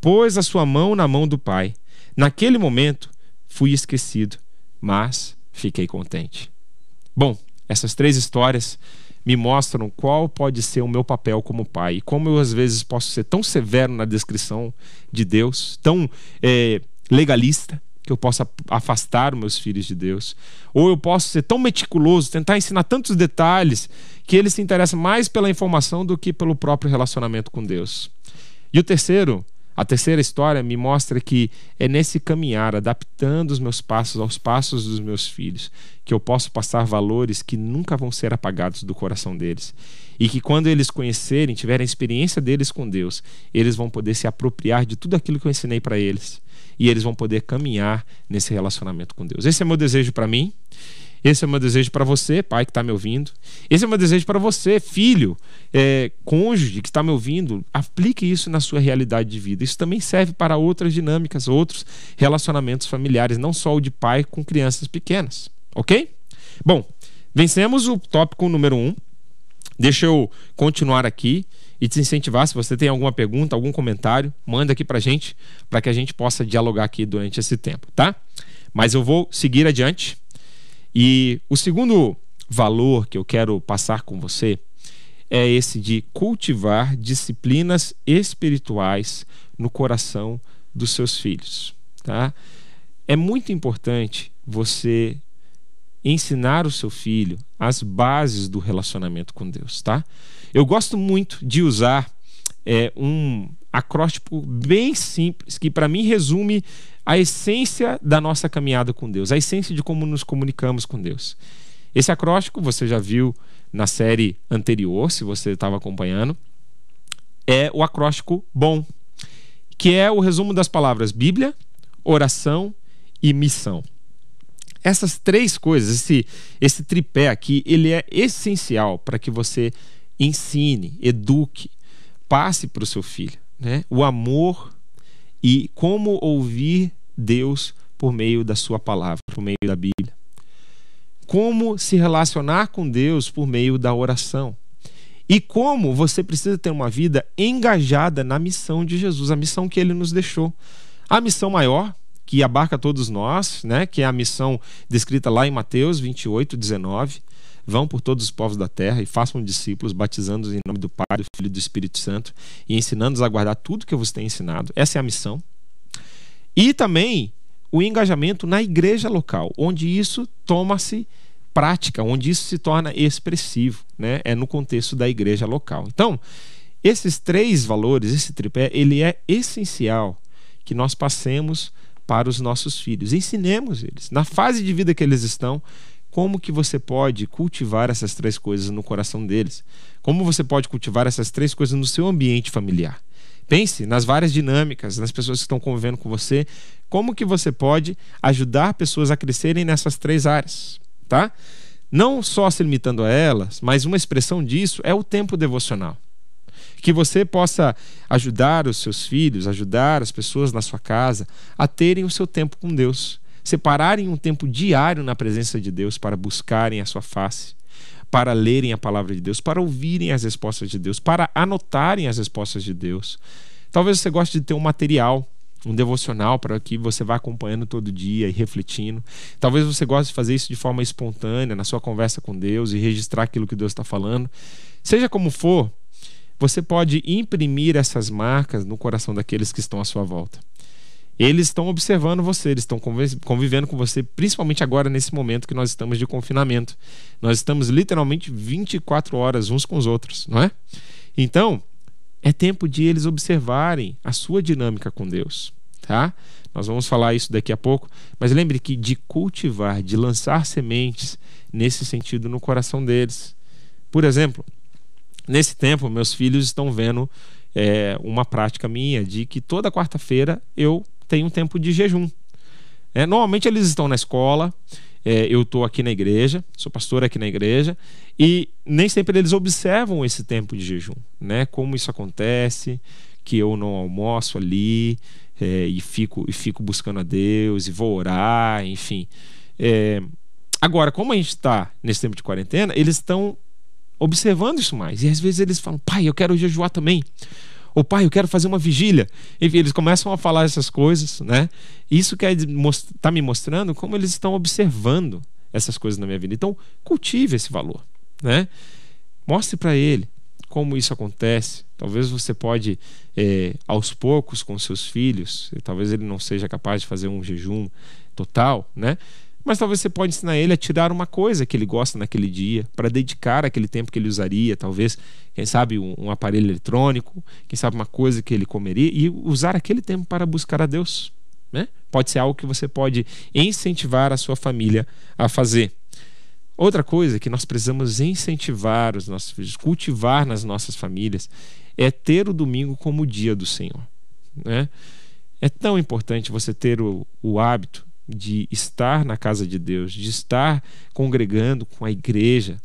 Pôs a sua mão na mão do pai. Naquele momento, fui esquecido, mas fiquei contente. Bom, essas três histórias me mostram qual pode ser o meu papel como pai e como eu às vezes posso ser tão severo na descrição de Deus, tão é, legalista que eu possa afastar meus filhos de Deus, ou eu posso ser tão meticuloso, tentar ensinar tantos detalhes que ele se interessa mais pela informação do que pelo próprio relacionamento com Deus. E o terceiro a terceira história me mostra que é nesse caminhar, adaptando os meus passos aos passos dos meus filhos, que eu posso passar valores que nunca vão ser apagados do coração deles. E que quando eles conhecerem, tiverem a experiência deles com Deus, eles vão poder se apropriar de tudo aquilo que eu ensinei para eles. E eles vão poder caminhar nesse relacionamento com Deus. Esse é meu desejo para mim. Esse é o meu desejo para você, pai que está me ouvindo. Esse é o meu desejo para você, filho, é, cônjuge que está me ouvindo. Aplique isso na sua realidade de vida. Isso também serve para outras dinâmicas, outros relacionamentos familiares, não só o de pai com crianças pequenas. Ok? Bom, vencemos o tópico número um. Deixa eu continuar aqui e te incentivar. Se você tem alguma pergunta, algum comentário, manda aqui para gente, para que a gente possa dialogar aqui durante esse tempo, tá? Mas eu vou seguir adiante. E o segundo valor que eu quero passar com você é esse de cultivar disciplinas espirituais no coração dos seus filhos, tá? É muito importante você ensinar o seu filho as bases do relacionamento com Deus, tá? Eu gosto muito de usar é, um acróstico bem simples que para mim resume a essência da nossa caminhada com Deus, a essência de como nos comunicamos com Deus. Esse acróstico você já viu na série anterior, se você estava acompanhando, é o acróstico BOM, que é o resumo das palavras Bíblia, oração e missão. Essas três coisas, esse, esse tripé aqui, ele é essencial para que você ensine, eduque, passe para o seu filho né? o amor e como ouvir Deus por meio da sua palavra, por meio da Bíblia. Como se relacionar com Deus por meio da oração. E como você precisa ter uma vida engajada na missão de Jesus, a missão que ele nos deixou. A missão maior, que abarca todos nós, né, que é a missão descrita lá em Mateus 28, 19, Vão por todos os povos da terra e façam discípulos, batizando-os em nome do Pai, do Filho e do Espírito Santo e ensinando-os a guardar tudo que eu vos tenho ensinado. Essa é a missão. E também o engajamento na igreja local, onde isso toma-se prática, onde isso se torna expressivo, né? É no contexto da igreja local. Então, esses três valores, esse tripé, ele é essencial que nós passemos para os nossos filhos. Ensinemos eles, na fase de vida que eles estão, como que você pode cultivar essas três coisas no coração deles? Como você pode cultivar essas três coisas no seu ambiente familiar? Pense nas várias dinâmicas, nas pessoas que estão convivendo com você, como que você pode ajudar pessoas a crescerem nessas três áreas, tá? Não só se limitando a elas, mas uma expressão disso é o tempo devocional. Que você possa ajudar os seus filhos, ajudar as pessoas na sua casa a terem o seu tempo com Deus separarem um tempo diário na presença de Deus para buscarem a sua face, para lerem a palavra de Deus, para ouvirem as respostas de Deus, para anotarem as respostas de Deus. Talvez você goste de ter um material, um devocional para que você vá acompanhando todo dia e refletindo. Talvez você goste de fazer isso de forma espontânea, na sua conversa com Deus e registrar aquilo que Deus está falando. Seja como for, você pode imprimir essas marcas no coração daqueles que estão à sua volta eles estão observando você, eles estão convivendo com você, principalmente agora nesse momento que nós estamos de confinamento. Nós estamos literalmente 24 horas uns com os outros, não é? Então, é tempo de eles observarem a sua dinâmica com Deus, tá? Nós vamos falar isso daqui a pouco, mas lembre que de cultivar, de lançar sementes nesse sentido no coração deles. Por exemplo, nesse tempo, meus filhos estão vendo é, uma prática minha de que toda quarta-feira eu tem um tempo de jejum. É, normalmente eles estão na escola, é, eu estou aqui na igreja, sou pastor aqui na igreja, e nem sempre eles observam esse tempo de jejum, né? Como isso acontece, que eu não almoço ali é, e, fico, e fico buscando a Deus e vou orar, enfim. É, agora, como a gente está nesse tempo de quarentena, eles estão observando isso mais. E às vezes eles falam, pai, eu quero jejuar também. Ou pai, eu quero fazer uma vigília. Enfim, eles começam a falar essas coisas, né? Isso quer está me mostrando como eles estão observando essas coisas na minha vida. Então, cultive esse valor, né? Mostre para ele como isso acontece. Talvez você pode, é, aos poucos, com seus filhos, talvez ele não seja capaz de fazer um jejum total, né? Mas talvez você pode ensinar ele a tirar uma coisa que ele gosta naquele dia, para dedicar aquele tempo que ele usaria, talvez, quem sabe, um, um, aparelho eletrônico, quem sabe uma coisa que ele comeria, e usar aquele tempo para buscar a Deus. Né? Pode ser algo que você pode incentivar a sua família a fazer. Outra coisa que nós precisamos incentivar os nossos filhos, cultivar nas nossas famílias, é ter o domingo como o dia do Senhor. Né? É tão importante você ter o, o hábito de estar na casa de Deus, de estar congregando com a igreja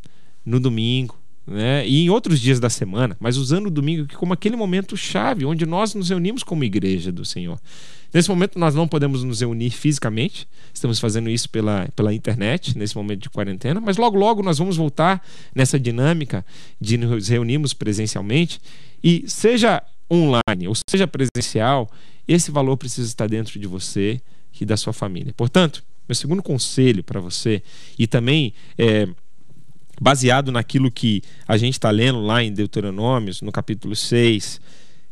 no domingo, né? e em outros dias da semana, mas usando o domingo como aquele momento chave, onde nós nos reunimos como igreja do Senhor. Nesse momento nós não podemos nos reunir fisicamente, estamos fazendo isso pela, pela internet, nesse momento de quarentena, mas logo logo nós vamos voltar nessa dinâmica de nos reunirmos presencialmente e seja online ou seja presencial, esse valor precisa estar dentro de você e da sua família. Portanto, meu segundo conselho para você, e também é, baseado naquilo que a gente está lendo lá em Deuteronômios, no capítulo 6,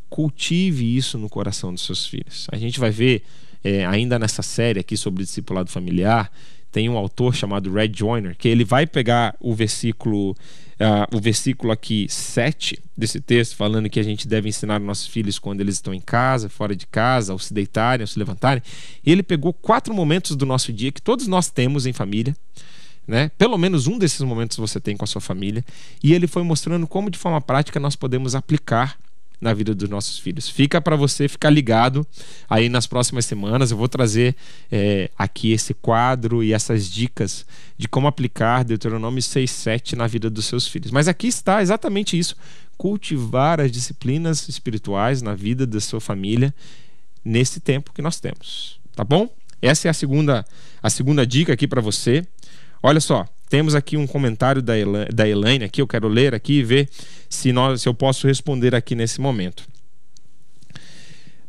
cultive isso no coração dos seus filhos. A gente vai ver, é, ainda nessa série aqui sobre discipulado familiar, tem um autor chamado Red Joyner, que ele vai pegar o versículo Uh, o versículo aqui 7 desse texto, falando que a gente deve ensinar nossos filhos quando eles estão em casa, fora de casa, ao se deitarem, ao se levantarem. E ele pegou quatro momentos do nosso dia que todos nós temos em família. Né? Pelo menos um desses momentos você tem com a sua família. E ele foi mostrando como, de forma prática, nós podemos aplicar na vida dos nossos filhos. Fica para você ficar ligado aí nas próximas semanas. Eu vou trazer é, aqui esse quadro e essas dicas de como aplicar Deuteronômio 6,7 na vida dos seus filhos. Mas aqui está exatamente isso: cultivar as disciplinas espirituais na vida da sua família nesse tempo que nós temos. Tá bom? Essa é a segunda, a segunda dica aqui para você. Olha só, temos aqui um comentário da, Elaine, da Elaine aqui, eu quero ler aqui e ver se, nós, se eu posso responder aqui nesse momento.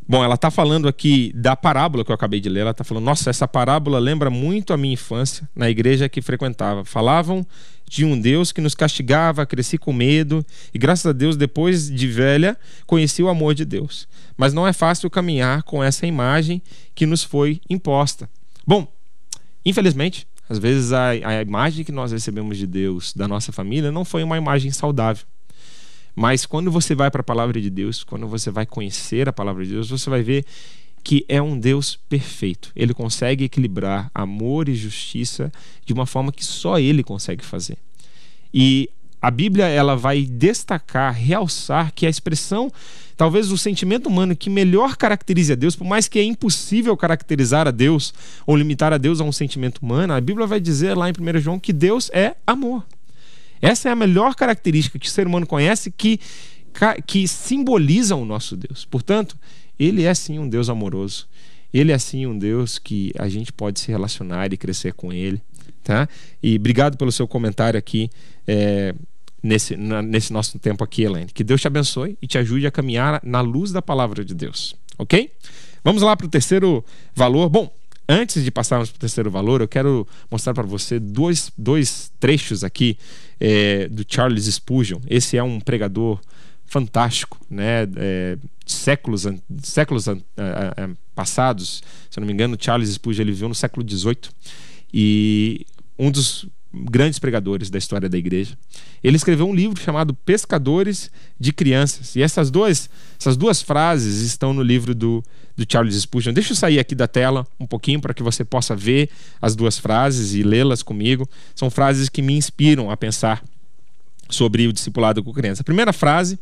Bom, ela está falando aqui da parábola que eu acabei de ler. Ela está falando: Nossa, essa parábola lembra muito a minha infância na igreja que frequentava. Falavam de um Deus que nos castigava, cresci com medo e, graças a Deus, depois de velha, conheci o amor de Deus. Mas não é fácil caminhar com essa imagem que nos foi imposta. Bom, infelizmente, às vezes a, a imagem que nós recebemos de Deus, da nossa família, não foi uma imagem saudável. Mas quando você vai para a palavra de Deus, quando você vai conhecer a palavra de Deus, você vai ver que é um Deus perfeito. Ele consegue equilibrar amor e justiça de uma forma que só ele consegue fazer. E a Bíblia ela vai destacar, realçar que a expressão, talvez o sentimento humano que melhor caracterize a Deus, por mais que é impossível caracterizar a Deus ou limitar a Deus a um sentimento humano, a Bíblia vai dizer lá em 1 João que Deus é amor. Essa é a melhor característica que o ser humano conhece que, que simboliza o nosso Deus. Portanto, ele é sim um Deus amoroso. Ele é sim um Deus que a gente pode se relacionar e crescer com ele. Tá? E obrigado pelo seu comentário aqui. É, nesse, na, nesse nosso tempo aqui, Elaine. Que Deus te abençoe e te ajude a caminhar na luz da palavra de Deus. Ok? Vamos lá para o terceiro valor. Bom, antes de passarmos para o terceiro valor, eu quero mostrar para você dois, dois trechos aqui é, do Charles Spurgeon. Esse é um pregador fantástico, né? É, séculos, séculos passados, se eu não me engano, Charles Spurgeon ele viveu no século XVIII e um dos grandes pregadores da história da igreja. Ele escreveu um livro chamado Pescadores de Crianças. E essas duas, essas duas frases estão no livro do, do Charles Spurgeon. Deixa eu sair aqui da tela um pouquinho para que você possa ver as duas frases e lê-las comigo. São frases que me inspiram a pensar sobre o discipulado com criança. A primeira frase,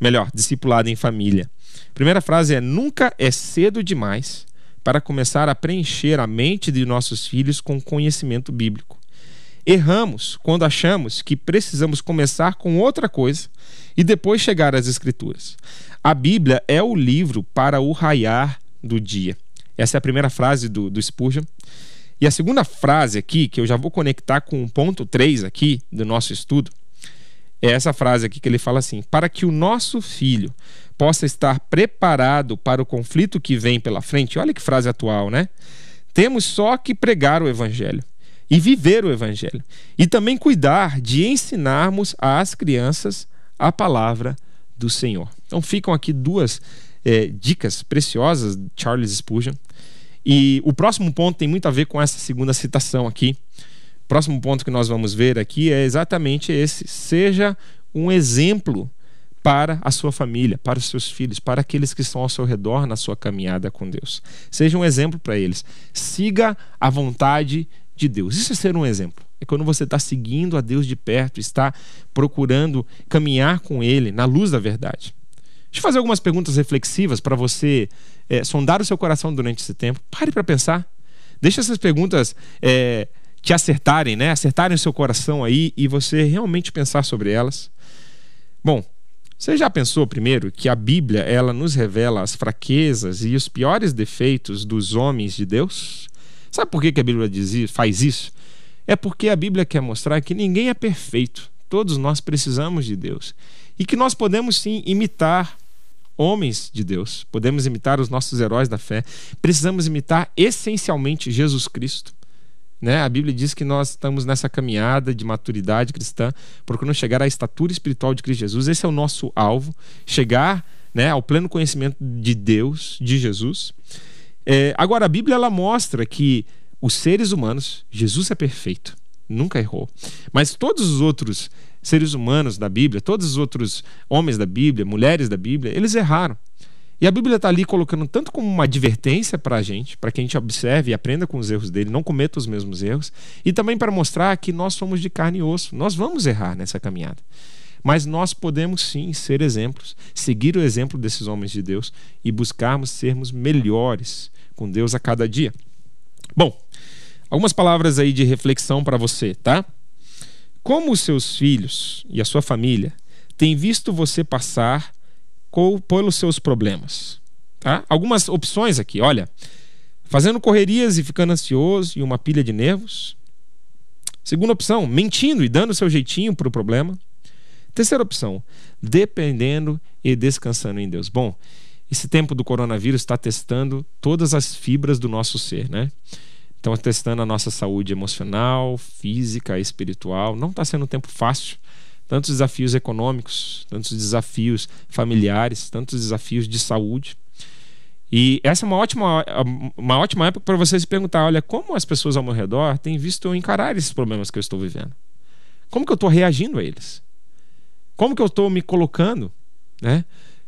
melhor, discipulado em família. A primeira frase é: Nunca é cedo demais para começar a preencher a mente de nossos filhos com conhecimento bíblico. Erramos quando achamos que precisamos começar com outra coisa e depois chegar às Escrituras. A Bíblia é o livro para o raiar do dia. Essa é a primeira frase do, do Spurgeon. E a segunda frase aqui, que eu já vou conectar com o ponto 3 aqui do nosso estudo, é essa frase aqui que ele fala assim: para que o nosso filho possa estar preparado para o conflito que vem pela frente. Olha que frase atual, né? Temos só que pregar o evangelho e viver o Evangelho. E também cuidar de ensinarmos às crianças a palavra do Senhor. Então ficam aqui duas é, dicas preciosas de Charles Spurgeon. E o próximo ponto tem muito a ver com essa segunda citação aqui. O próximo ponto que nós vamos ver aqui é exatamente esse: seja um exemplo para a sua família, para os seus filhos, para aqueles que estão ao seu redor na sua caminhada com Deus. Seja um exemplo para eles. Siga a vontade de Deus. Isso é ser um exemplo. É quando você está seguindo a Deus de perto, está procurando caminhar com Ele na luz da verdade. Deixa eu fazer algumas perguntas reflexivas para você é, sondar o seu coração durante esse tempo. Pare para pensar. Deixa essas perguntas é, te acertarem, né? Acertarem o seu coração aí e você realmente pensar sobre elas. Bom, você já pensou primeiro que a Bíblia ela nos revela as fraquezas e os piores defeitos dos homens de Deus? Sabe por que a Bíblia diz, faz isso? É porque a Bíblia quer mostrar que ninguém é perfeito. Todos nós precisamos de Deus. E que nós podemos sim imitar homens de Deus, podemos imitar os nossos heróis da fé, precisamos imitar essencialmente Jesus Cristo. Né? A Bíblia diz que nós estamos nessa caminhada de maturidade cristã, procurando chegar à estatura espiritual de Cristo Jesus. Esse é o nosso alvo, chegar né, ao pleno conhecimento de Deus, de Jesus. É, agora, a Bíblia ela mostra que os seres humanos, Jesus é perfeito, nunca errou, mas todos os outros seres humanos da Bíblia, todos os outros homens da Bíblia, mulheres da Bíblia, eles erraram. E a Bíblia está ali colocando tanto como uma advertência para a gente, para que a gente observe e aprenda com os erros dele, não cometa os mesmos erros, e também para mostrar que nós somos de carne e osso, nós vamos errar nessa caminhada. Mas nós podemos sim ser exemplos, seguir o exemplo desses homens de Deus e buscarmos sermos melhores com Deus a cada dia. Bom, algumas palavras aí de reflexão para você, tá? Como os seus filhos e a sua família têm visto você passar pelos seus problemas? Tá? Algumas opções aqui, olha. Fazendo correrias e ficando ansioso e uma pilha de nervos. Segunda opção, mentindo e dando seu jeitinho para o problema. Terceira opção, dependendo e descansando em Deus. Bom, esse tempo do coronavírus está testando todas as fibras do nosso ser, né? Estão testando a nossa saúde emocional, física, espiritual. Não está sendo um tempo fácil. Tantos desafios econômicos, tantos desafios familiares, tantos desafios de saúde. E essa é uma ótima, uma ótima época para você se perguntar: olha, como as pessoas ao meu redor têm visto eu encarar esses problemas que eu estou vivendo? Como que eu estou reagindo a eles? Como que eu estou me colocando? Né?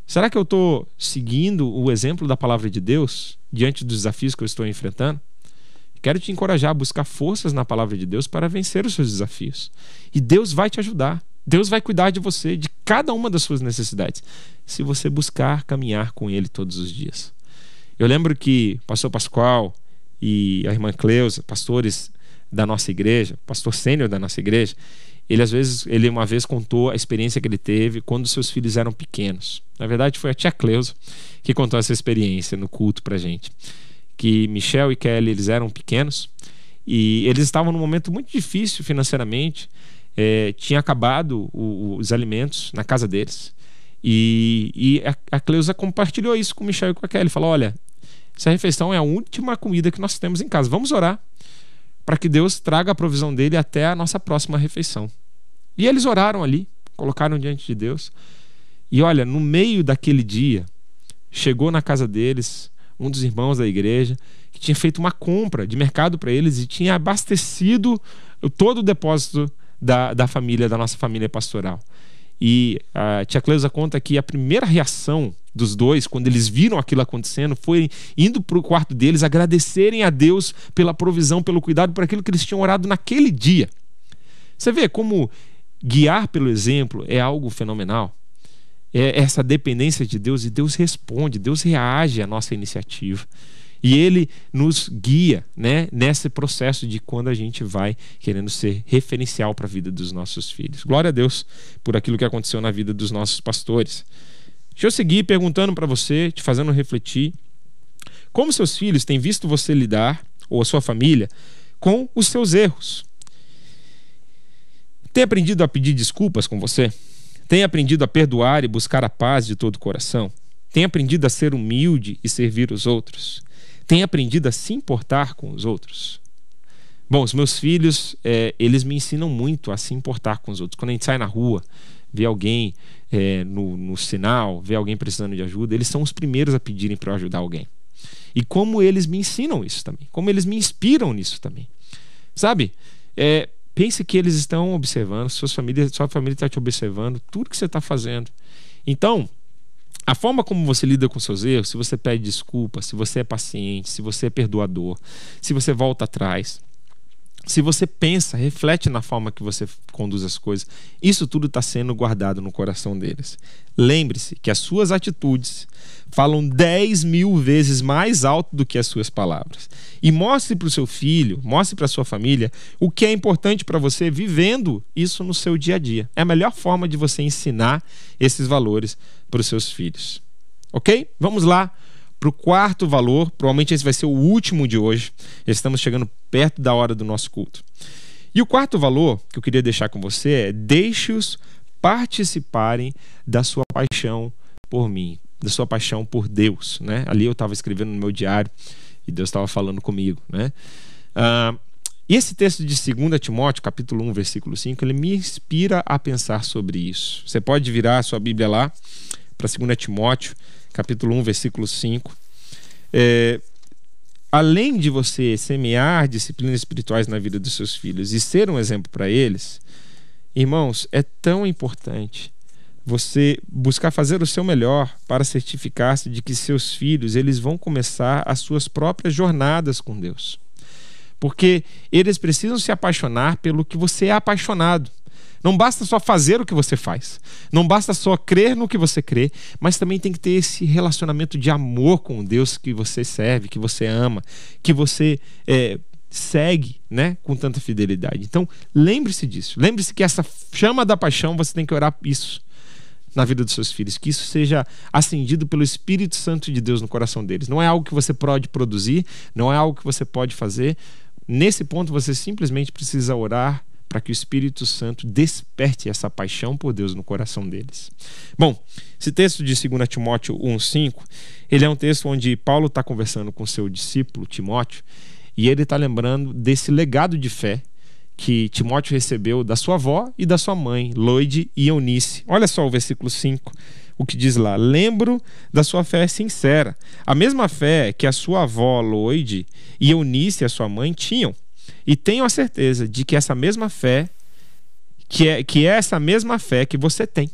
Será que eu estou seguindo o exemplo da palavra de Deus diante dos desafios que eu estou enfrentando? Quero te encorajar a buscar forças na palavra de Deus para vencer os seus desafios. E Deus vai te ajudar. Deus vai cuidar de você, de cada uma das suas necessidades, se você buscar caminhar com Ele todos os dias. Eu lembro que o pastor Pascoal e a irmã Cleusa, pastores da nossa igreja, pastor sênior da nossa igreja, ele às vezes, ele uma vez contou a experiência que ele teve quando seus filhos eram pequenos. Na verdade, foi a tia Cleusa que contou essa experiência no culto pra gente que Michel e Kelly eles eram pequenos e eles estavam num momento muito difícil financeiramente. É, tinha acabado o, os alimentos na casa deles. E, e a, a Cleusa compartilhou isso com o Michel e com a Kelly. Falou: olha, essa refeição é a última comida que nós temos em casa. Vamos orar para que Deus traga a provisão dele até a nossa próxima refeição. E eles oraram ali, colocaram diante de Deus. E olha, no meio daquele dia, chegou na casa deles um dos irmãos da igreja, que tinha feito uma compra de mercado para eles e tinha abastecido todo o depósito da, da família, da nossa família pastoral. E a tia Cleusa conta que a primeira reação dos dois, quando eles viram aquilo acontecendo, foi indo para o quarto deles agradecerem a Deus pela provisão, pelo cuidado, por aquilo que eles tinham orado naquele dia. Você vê como guiar pelo exemplo é algo fenomenal é essa dependência de Deus e Deus responde, Deus reage à nossa iniciativa. E ele nos guia né, nesse processo de quando a gente vai querendo ser referencial para a vida dos nossos filhos. Glória a Deus por aquilo que aconteceu na vida dos nossos pastores. Deixa eu seguir perguntando para você, te fazendo refletir. Como seus filhos têm visto você lidar, ou a sua família, com os seus erros? Tem aprendido a pedir desculpas com você? Tem aprendido a perdoar e buscar a paz de todo o coração? Tem aprendido a ser humilde e servir os outros? Tem aprendido a se importar com os outros? Bom, os meus filhos, é, eles me ensinam muito a se importar com os outros. Quando a gente sai na rua, vê alguém é, no, no sinal, vê alguém precisando de ajuda, eles são os primeiros a pedirem para eu ajudar alguém. E como eles me ensinam isso também, como eles me inspiram nisso também. Sabe? É, Pense que eles estão observando, suas famílias, sua família está te observando, tudo que você está fazendo. Então, a forma como você lida com seus erros, se você pede desculpa, se você é paciente, se você é perdoador, se você volta atrás, se você pensa, reflete na forma que você conduz as coisas, isso tudo está sendo guardado no coração deles. Lembre-se que as suas atitudes falam 10 mil vezes mais alto do que as suas palavras. E mostre para o seu filho, mostre para a sua família o que é importante para você vivendo isso no seu dia a dia. É a melhor forma de você ensinar esses valores para os seus filhos. Ok? Vamos lá para o quarto valor, provavelmente esse vai ser o último de hoje. Estamos chegando perto da hora do nosso culto. E o quarto valor que eu queria deixar com você é: deixe-os participarem da sua paixão por mim, da sua paixão por Deus. Né? Ali eu estava escrevendo no meu diário e Deus estava falando comigo. Né? Uh, e esse texto de 2 Timóteo, capítulo 1, versículo 5, ele me inspira a pensar sobre isso. Você pode virar a sua Bíblia lá para 2 Timóteo, capítulo 1, versículo 5. É, além de você semear disciplinas espirituais na vida dos seus filhos e ser um exemplo para eles, irmãos, é tão importante você buscar fazer o seu melhor para certificar-se de que seus filhos eles vão começar as suas próprias jornadas com Deus. Porque eles precisam se apaixonar pelo que você é apaixonado. Não basta só fazer o que você faz, não basta só crer no que você crê, mas também tem que ter esse relacionamento de amor com o Deus que você serve, que você ama, que você é, segue né, com tanta fidelidade. Então, lembre-se disso. Lembre-se que essa chama da paixão você tem que orar isso na vida dos seus filhos, que isso seja acendido pelo Espírito Santo de Deus no coração deles. Não é algo que você pode produzir, não é algo que você pode fazer. Nesse ponto, você simplesmente precisa orar para que o Espírito Santo desperte essa paixão por Deus no coração deles. Bom, esse texto de 2 Timóteo 1,5, ele é um texto onde Paulo está conversando com seu discípulo Timóteo e ele está lembrando desse legado de fé que Timóteo recebeu da sua avó e da sua mãe, Loide e Eunice. Olha só o versículo 5, o que diz lá: Lembro da sua fé sincera, a mesma fé que a sua avó Loide e Eunice, a sua mãe, tinham e tenho a certeza de que essa mesma fé, que é, que é essa mesma fé que você tem.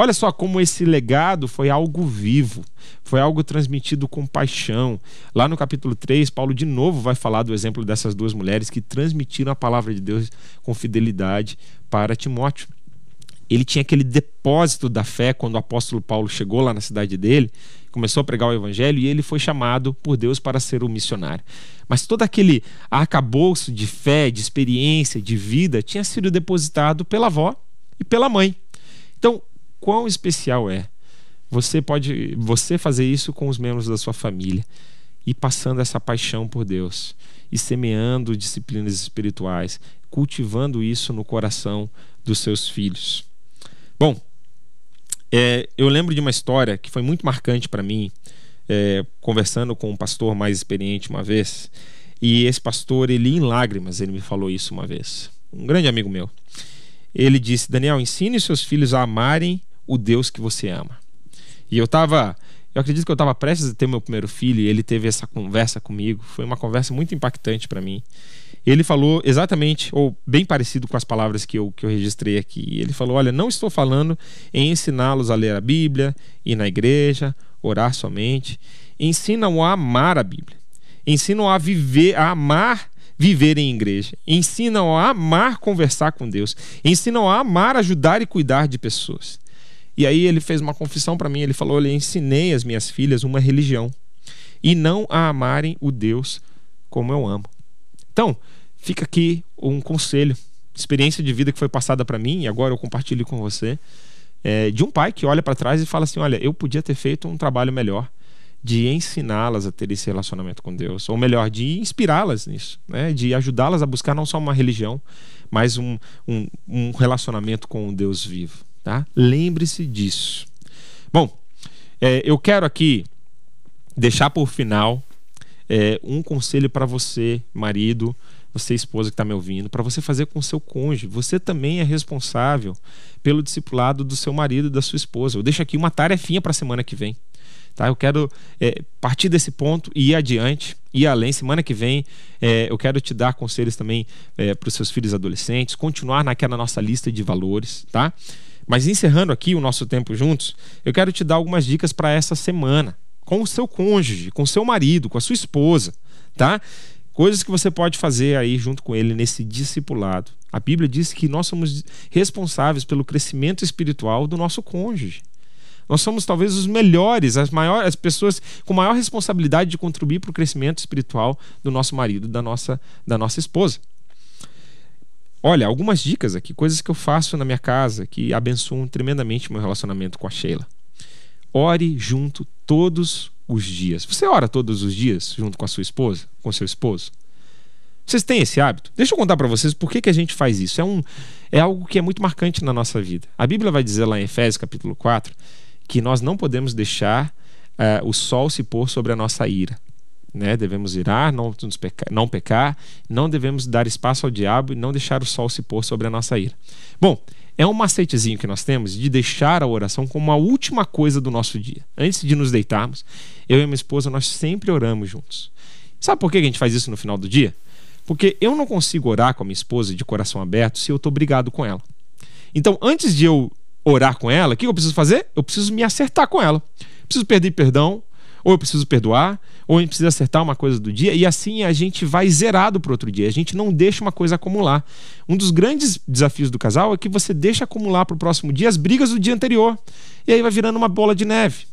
Olha só como esse legado foi algo vivo, foi algo transmitido com paixão. Lá no capítulo 3, Paulo de novo vai falar do exemplo dessas duas mulheres que transmitiram a palavra de Deus com fidelidade para Timóteo. Ele tinha aquele depósito da fé quando o apóstolo Paulo chegou lá na cidade dele, começou a pregar o evangelho e ele foi chamado por Deus para ser o missionário. Mas todo aquele arcabouço de fé, de experiência, de vida tinha sido depositado pela avó e pela mãe. Então, quão especial é você pode você fazer isso com os membros da sua família e passando essa paixão por Deus e semeando disciplinas espirituais, cultivando isso no coração dos seus filhos. Bom, é, eu lembro de uma história que foi muito marcante para mim, é, conversando com um pastor mais experiente uma vez. E esse pastor, ele em lágrimas, ele me falou isso uma vez. Um grande amigo meu. Ele disse: Daniel, ensine seus filhos a amarem o Deus que você ama. E eu estava eu acredito que eu estava prestes a ter meu primeiro filho e ele teve essa conversa comigo. Foi uma conversa muito impactante para mim ele falou exatamente, ou bem parecido com as palavras que eu, que eu registrei aqui. Ele falou: Olha, não estou falando em ensiná-los a ler a Bíblia, ir na igreja, orar somente. Ensinam a amar a Bíblia. Ensinam a viver, a amar viver em igreja. Ensinam a amar conversar com Deus. Ensinam a amar ajudar e cuidar de pessoas. E aí ele fez uma confissão para mim. Ele falou: Olha, ensinei as minhas filhas uma religião e não a amarem o Deus como eu amo. Então, fica aqui um conselho, experiência de vida que foi passada para mim e agora eu compartilho com você, é, de um pai que olha para trás e fala assim: olha, eu podia ter feito um trabalho melhor de ensiná-las a ter esse relacionamento com Deus, ou melhor, de inspirá-las nisso, né? de ajudá-las a buscar não só uma religião, mas um, um, um relacionamento com o Deus vivo. Tá? Lembre-se disso. Bom, é, eu quero aqui deixar por final é, um conselho para você, marido, você esposa que está me ouvindo, para você fazer com seu cônjuge. Você também é responsável pelo discipulado do seu marido e da sua esposa. Eu deixo aqui uma tarefinha para a semana que vem. Tá? Eu quero é, partir desse ponto e ir adiante, ir além. Semana que vem é, eu quero te dar conselhos também é, para os seus filhos adolescentes, continuar naquela nossa lista de valores, tá? Mas encerrando aqui o nosso tempo juntos, eu quero te dar algumas dicas para essa semana, com o seu cônjuge, com o seu marido, com a sua esposa, tá? Coisas que você pode fazer aí junto com ele nesse discipulado. A Bíblia diz que nós somos responsáveis pelo crescimento espiritual do nosso cônjuge. Nós somos talvez os melhores, as maiores as pessoas com maior responsabilidade de contribuir para o crescimento espiritual do nosso marido, da nossa, da nossa esposa. Olha, algumas dicas aqui, coisas que eu faço na minha casa que abençoam tremendamente meu relacionamento com a Sheila. Ore junto todos os dias. Você ora todos os dias junto com a sua esposa, com seu esposo? Vocês têm esse hábito? Deixa eu contar para vocês por que, que a gente faz isso. É, um, é algo que é muito marcante na nossa vida. A Bíblia vai dizer lá em Efésios capítulo 4 que nós não podemos deixar uh, o sol se pôr sobre a nossa ira. Né? Devemos irar, não, pecar, não pecar, não devemos dar espaço ao diabo e não deixar o sol se pôr sobre a nossa ira. Bom, é um macetezinho que nós temos de deixar a oração como a última coisa do nosso dia. Antes de nos deitarmos, eu e minha esposa, nós sempre oramos juntos. Sabe por que a gente faz isso no final do dia? Porque eu não consigo orar com a minha esposa de coração aberto se eu estou brigado com ela. Então, antes de eu orar com ela, o que eu preciso fazer? Eu preciso me acertar com ela. Preciso pedir perdão, ou eu preciso perdoar, ou a gente precisa acertar uma coisa do dia, e assim a gente vai zerado para outro dia. A gente não deixa uma coisa acumular. Um dos grandes desafios do casal é que você deixa acumular para o próximo dia as brigas do dia anterior. E aí vai virando uma bola de neve.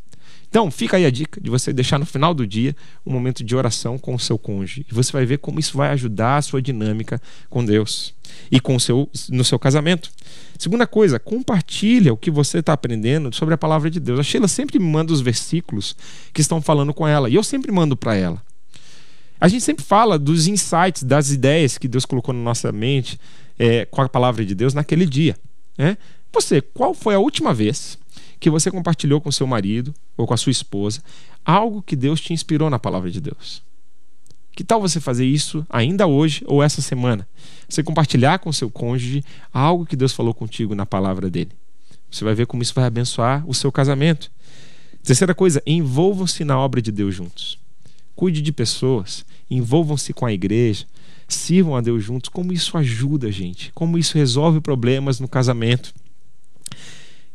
Então, fica aí a dica de você deixar no final do dia um momento de oração com o seu cônjuge. E você vai ver como isso vai ajudar a sua dinâmica com Deus e com o seu, no seu casamento. Segunda coisa, compartilha o que você está aprendendo sobre a palavra de Deus. A Sheila sempre me manda os versículos que estão falando com ela e eu sempre mando para ela. A gente sempre fala dos insights, das ideias que Deus colocou na nossa mente é, com a palavra de Deus naquele dia. Né? Você, qual foi a última vez que você compartilhou com seu marido ou com a sua esposa algo que Deus te inspirou na palavra de Deus. Que tal você fazer isso ainda hoje ou essa semana? Você compartilhar com seu cônjuge algo que Deus falou contigo na palavra dele. Você vai ver como isso vai abençoar o seu casamento. Terceira coisa, envolvam-se na obra de Deus juntos. Cuide de pessoas, envolvam-se com a igreja, sirvam a Deus juntos. Como isso ajuda a gente? Como isso resolve problemas no casamento?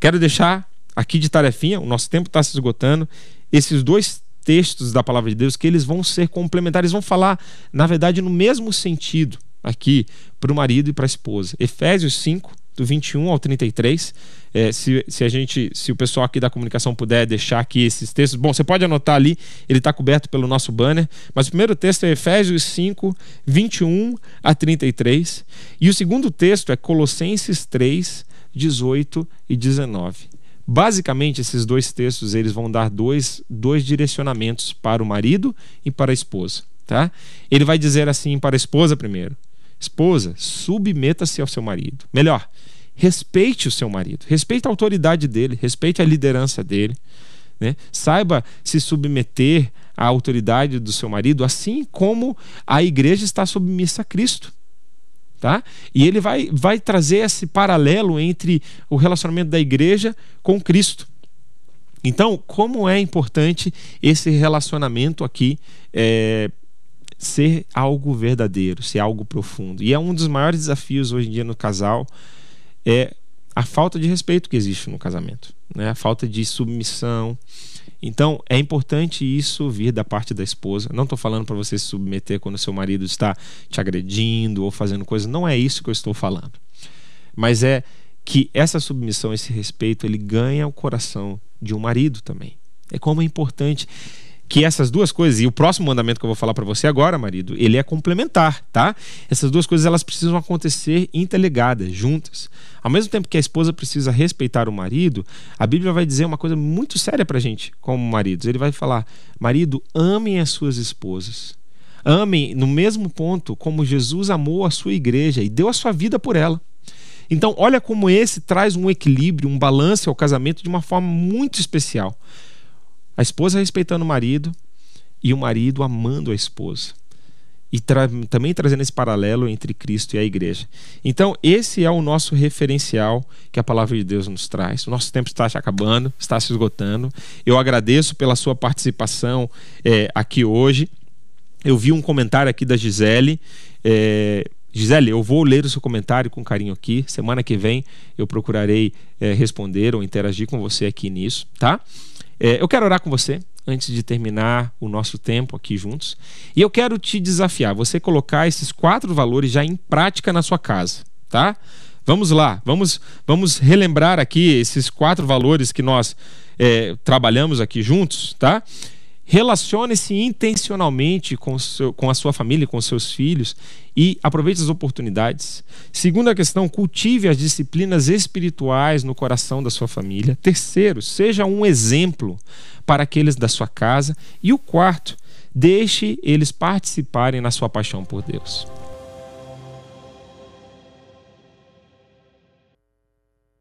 Quero deixar aqui de tarefinha, o nosso tempo está se esgotando. Esses dois textos da palavra de Deus que eles vão ser complementares, vão falar, na verdade, no mesmo sentido aqui para o marido e para a esposa. Efésios 5, do 21 ao 33. É, se, se a gente, se o pessoal aqui da comunicação puder deixar aqui esses textos, bom, você pode anotar ali, ele está coberto pelo nosso banner, mas o primeiro texto é Efésios 5, 21 a 33, e o segundo texto é Colossenses 3, 18 e 19. Basicamente, esses dois textos eles vão dar dois, dois direcionamentos para o marido e para a esposa. Tá? Ele vai dizer assim para a esposa primeiro: Esposa, submeta-se ao seu marido. Melhor, respeite o seu marido, respeite a autoridade dele, respeite a liderança dele. Né? Saiba se submeter à autoridade do seu marido, assim como a igreja está submissa a Cristo. Tá? E ele vai, vai trazer esse paralelo entre o relacionamento da igreja com Cristo. Então, como é importante esse relacionamento aqui é, ser algo verdadeiro, ser algo profundo. E é um dos maiores desafios hoje em dia no casal é a falta de respeito que existe no casamento, né? A falta de submissão, então, é importante isso vir da parte da esposa. Não estou falando para você se submeter quando seu marido está te agredindo ou fazendo coisas. Não é isso que eu estou falando. Mas é que essa submissão, esse respeito, ele ganha o coração de um marido também. É como é importante que essas duas coisas, e o próximo mandamento que eu vou falar para você agora, marido, ele é complementar, tá? Essas duas coisas elas precisam acontecer interligadas, juntas. Ao mesmo tempo que a esposa precisa respeitar o marido, a Bíblia vai dizer uma coisa muito séria pra gente, como maridos. Ele vai falar: marido, amem as suas esposas. Amem no mesmo ponto como Jesus amou a sua igreja e deu a sua vida por ela. Então, olha como esse traz um equilíbrio, um balanço ao casamento de uma forma muito especial. A esposa respeitando o marido e o marido amando a esposa. E tra também trazendo esse paralelo entre Cristo e a igreja. Então, esse é o nosso referencial que a palavra de Deus nos traz. O nosso tempo está se acabando, está se esgotando. Eu agradeço pela sua participação é, aqui hoje. Eu vi um comentário aqui da Gisele. É, Gisele, eu vou ler o seu comentário com carinho aqui. Semana que vem eu procurarei é, responder ou interagir com você aqui nisso, tá? É, eu quero orar com você. antes de terminar o nosso tempo aqui juntos. E eu quero te desafiar, você colocar esses quatro valores já em prática na sua casa, tá? Vamos lá, vamos, vamos relembrar aqui esses quatro valores que nós é, trabalhamos aqui juntos, tá? Relacione-se intencionalmente com, seu, com a sua família, com seus filhos e aproveite as oportunidades. Segunda questão, cultive as disciplinas espirituais no coração da sua família. Terceiro, seja um exemplo para aqueles da sua casa. E o quarto, deixe eles participarem na sua paixão por Deus.